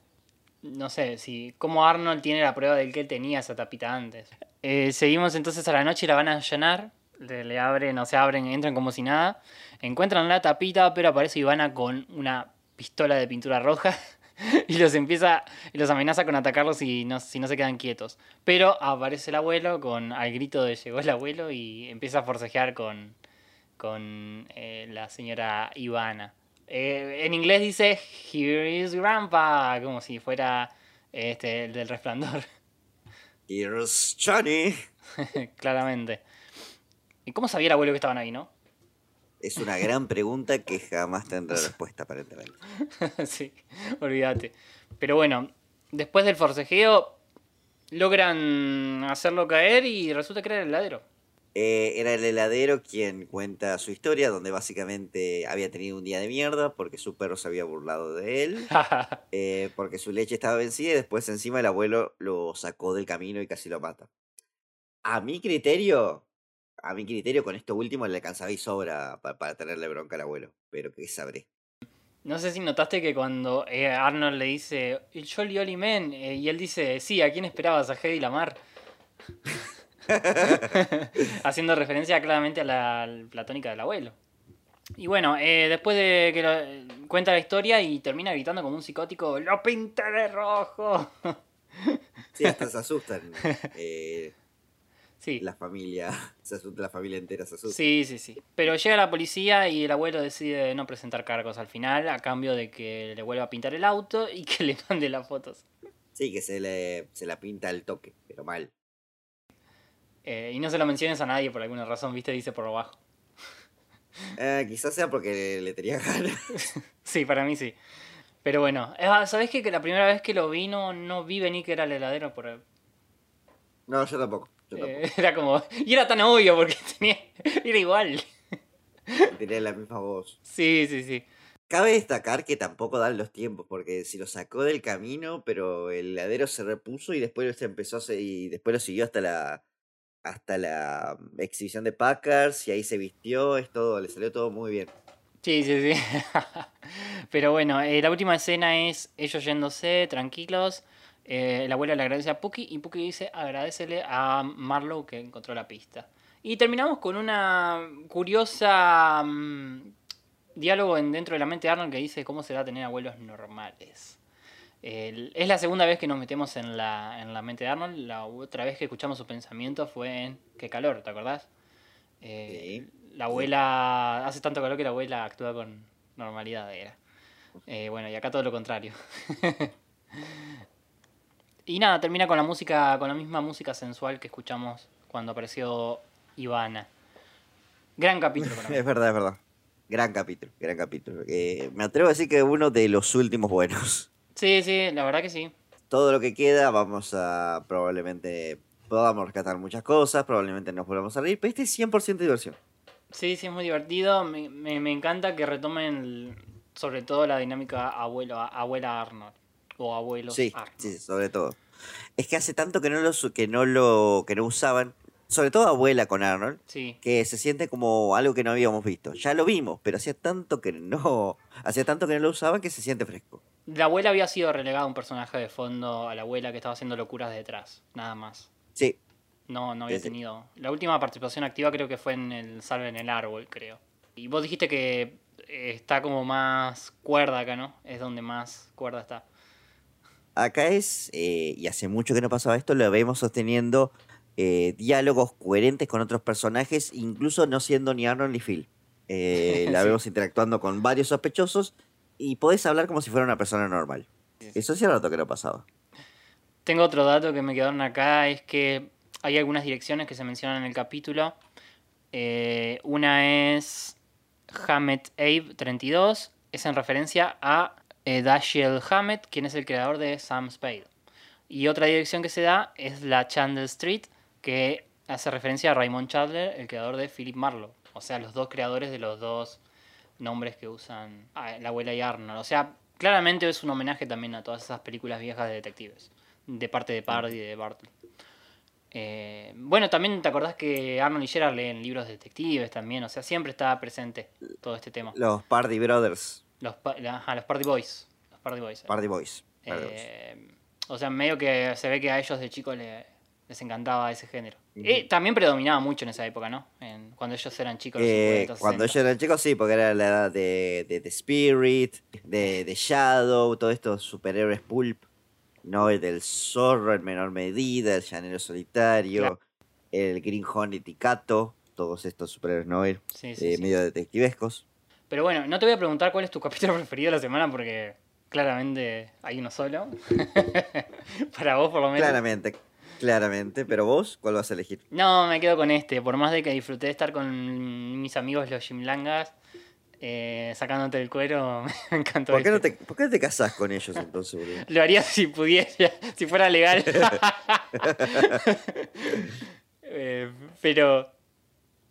no sé, si como Arnold tiene la prueba de que él tenía esa tapita antes. Eh, seguimos entonces a la noche y la van a allanar. Le, abren, o se abren, entran como si nada. Encuentran la tapita, pero aparece Ivana con una pistola de pintura roja. Y los empieza, y los amenaza con atacarlos si no, si no se quedan quietos. Pero aparece el abuelo con al grito de llegó el abuelo y empieza a forcejear con, con eh, la señora Ivana. Eh, en inglés dice Here is Grandpa, como si fuera este, el del resplandor, Here's Johnny. claramente. ¿Y cómo sabía el abuelo que estaban ahí, no? Es una gran pregunta que jamás tendrá respuesta, aparentemente. sí, olvídate. Pero bueno, después del forcejeo, logran hacerlo caer y resulta que era el heladero. Eh, era el heladero quien cuenta su historia, donde básicamente había tenido un día de mierda porque su perro se había burlado de él, eh, porque su leche estaba vencida y después encima el abuelo lo sacó del camino y casi lo mata. A mi criterio, a mi criterio con esto último le alcanzaba y sobra pa- para tenerle bronca al abuelo, pero qué sabré. No sé si notaste que cuando eh, Arnold le dice el Jolly Olly Man, eh, y él dice, sí, ¿a quién esperabas? ¿A Hedy Lamar? Haciendo referencia claramente a la, platónica del abuelo. Y bueno, eh, después de que lo- cuenta la historia y termina gritando como un psicótico, ¡Lo pinté de rojo! Sí, hasta se asustan. eh, Sí. La familia, se asusta, la familia entera se asusta. Sí, sí, sí. Pero llega la policía y el abuelo decide no presentar cargos al final a cambio de que le vuelva a pintar el auto y que le mande las fotos. Sí, que se le, se la pinta al toque, pero mal. Eh, y no se lo menciones a nadie por alguna razón, viste, dice por abajo. Eh, quizás sea porque le tenía ganas. Sí, para mí sí. Pero bueno, eh, ¿sabés que la primera vez que lo vi no, no vi venir que era el heladero? Por, No, yo tampoco. Eh, era como... Y era tan obvio porque tenía... Era igual. Tenía la misma voz. Sí, sí, sí. Cabe destacar que tampoco dan los tiempos, porque si lo sacó del camino, pero el heladero se repuso y después se empezó a se- y después lo siguió hasta la hasta la mm, exhibición de Packers y ahí se vistió, es todo, le salió todo muy bien. Sí, sí, sí. Pero bueno, eh, la última escena es ellos yéndose tranquilos. Eh, el abuelo le agradece a Puki y Puki dice agradecele a Marlowe que encontró la pista. Y terminamos con una curiosa mm, diálogo en, dentro de la mente de Arnold que dice cómo será tener abuelos normales. El- es la segunda vez que nos metemos en la, en la mente de Arnold. La otra vez que escuchamos su pensamiento fue en Qué calor, ¿te acordás? Eh, la abuela. Hace tanto calor que la abuela actúa con normalidad. Era. Eh, bueno, y acá todo lo contrario. y nada, termina con la música, con la misma música sensual que escuchamos cuando apareció Ivana. Gran capítulo para mí. Es verdad, es verdad. Gran capítulo, gran capítulo. Eh, me atrevo a decir que uno de los últimos buenos. Sí, sí, la verdad que sí. Todo lo que queda vamos a probablemente podamos rescatar muchas cosas, probablemente nos volvamos a reír, pero este es 100% diversión. Sí, sí, es muy divertido. Me, me- me encanta que retomen el- sobre todo la dinámica abuelo, abuela Arnold. O abuelos Sí, sí, sobre todo. Es que hace tanto que no lo que no lo que no usaban, sobre todo abuela con Arnold, Sí. que se siente como algo que no habíamos visto. Ya lo vimos, pero hacía tanto que no hacía tanto que no lo usaban que se siente fresco. La abuela había sido relegada a un personaje de fondo a la abuela que estaba haciendo locuras detrás, nada más. Sí, No, no había Sí, sí. tenido. La última participación activa creo que fue en el Salve en el Árbol, creo. Y vos dijiste que eh, está como más cuerda acá, ¿no? Es donde más cuerda está. Acá es eh, y hace mucho que no pasaba esto, lo vemos sosteniendo eh, diálogos coherentes con otros personajes, incluso no siendo ni Arnold ni Phil. Eh, la Sí. vemos interactuando con varios sospechosos y podés hablar como si fuera una persona normal. Eso hacía rato que no pasaba. Tengo otro dato que me quedaron acá, es que hay algunas direcciones que se mencionan en el capítulo. Una es Hammett Abe 32, es en referencia a eh, Dashiell Hammett, quien es el creador de Sam Spade. Y otra dirección que se da es la Chandler Street, que hace referencia a Raymond Chandler, el creador de Philip Marlowe. O sea, los dos creadores de los dos nombres que usan ah, la abuela y Arnold. O sea, claramente es un homenaje también a todas esas películas viejas de detectives, de parte de Pardy y de Bartley. Eh, bueno, también te acordás que Arnold y Gerard leen libros de detectives también, o sea, siempre está presente todo este tema. Los Party Brothers, Los, la- los Party Boys. Los Party Boys. Party Boys. Party Boys. Eh, o sea, medio que se ve que a ellos de chicos le- les encantaba ese género. Y también predominaba mucho en esa época, ¿no? En- cuando ellos eran chicos. los Eh, 50, cuando 60. ellos eran chicos, sí, porque era la edad de, de, The Spirit, de, de Shadow, todos estos superhéroes pulp, ¿no? El del zorro en menor medida, el llanero solitario, Claro. el Green Hornet y Kato, todos estos superhéroes no Sí, sí, eh, sí. medio detectivescos. Pero bueno, no te voy a preguntar cuál es tu capítulo preferido de la semana porque claramente hay uno solo. Para vos, por lo menos. Claramente, claramente, pero vos, ¿cuál vas a elegir? No, me quedo con este. Por más de que disfruté de estar con mis amigos los Jimlangas, eh, sacándote el cuero, me encantó. ¿Por qué, no este. te, ¿Por qué no te casás con ellos entonces, boludo? Lo haría si pudiera, si fuera legal. Eh, pero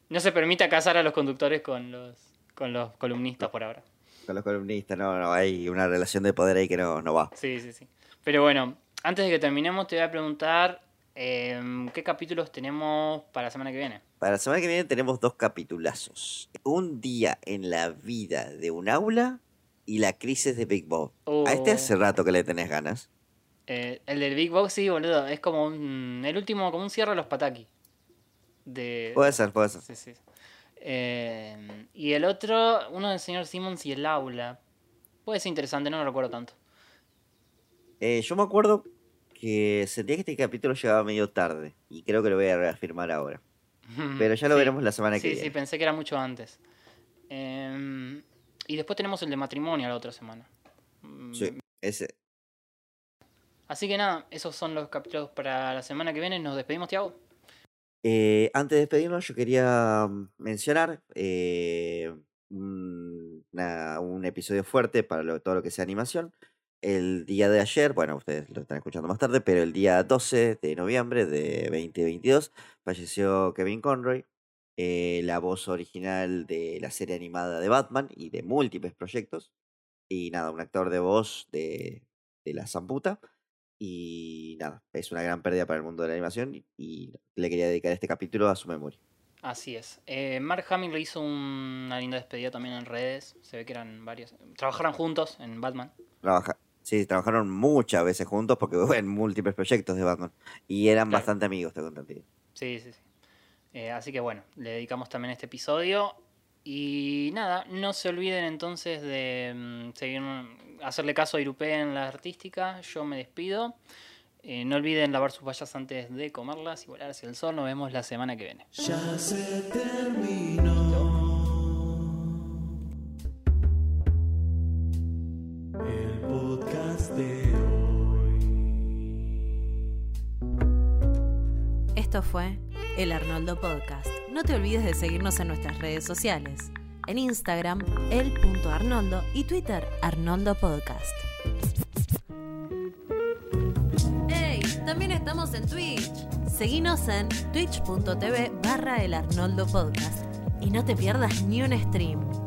no se permite casar a los conductores con los, con los columnistas por ahora. Con los columnistas, no, no, hay una relación de poder ahí que no, no va. Sí, sí, sí. Pero bueno, antes de que terminemos, te voy a preguntar em, qué capítulos tenemos para la semana que viene. Para la semana que viene tenemos dos capitulazos. Un día en la vida de un aula y la crisis de Big Bob. A este Oh. hace rato que le tenés ganas. Eh, el del Big Box, sí, boludo. Es como un, el último, como un cierre de los Pataki. De, Puede ser, puede ser. Sí, sí. Eh, y el otro, uno del señor Simmons y el aula. Puede ser interesante, no lo recuerdo tanto. Eh, yo me acuerdo que sentía que este capítulo llegaba medio tarde. Y creo que lo voy a reafirmar ahora. Pero ya lo Sí. veremos la semana que Sí, viene. sí, pensé que era mucho antes. Eh, y después tenemos el de matrimonio la otra semana. Mm, Sí, ese. Así que nada, esos son los capítulos para la semana que viene. Nos despedimos, Tiago. Eh, antes de despedirnos, yo quería mm, mencionar eh, un, episodio fuerte para lo- todo lo que sea animación. El día de ayer, bueno, ustedes lo están escuchando más tarde, pero el día 12 de noviembre de 2022 falleció Kevin Conroy, eh, la voz original de la serie animada de Batman y de múltiples proyectos. Y nada, un actor de voz de, de la Zamputa. Y nada, es una gran pérdida para el mundo de la animación y, le quería dedicar este capítulo a su memoria. Así es. Eh, Mark Hamill le hizo una linda despedida también en redes. Se ve que eran varios. Trabajaron juntos en Batman. Trabaja, sí, trabajaron muchas veces juntos porque en múltiples proyectos de Batman. Y eran Claro. bastante amigos, tengo entendido. Sí, sí, sí. Eh, así que bueno, le dedicamos también este episodio. Y nada, no se olviden entonces de mm, seguir, hacerle caso a Irupe en la artística. Yo me despido. Eh, no olviden lavar sus vallas antes de comerlas y volar hacia el sol. Nos vemos la semana que viene. Ya se terminó. El podcast de hoy. Esto fue el Arnoldo Podcast. No te olvides de seguirnos en nuestras redes sociales. En Instagram, el.arnoldo y Twitter, Arnoldo Podcast. ¡Hey! También estamos en Twitch. Seguinos en twitch.tv barra el Arnoldo Podcast. Y no te pierdas ni un stream.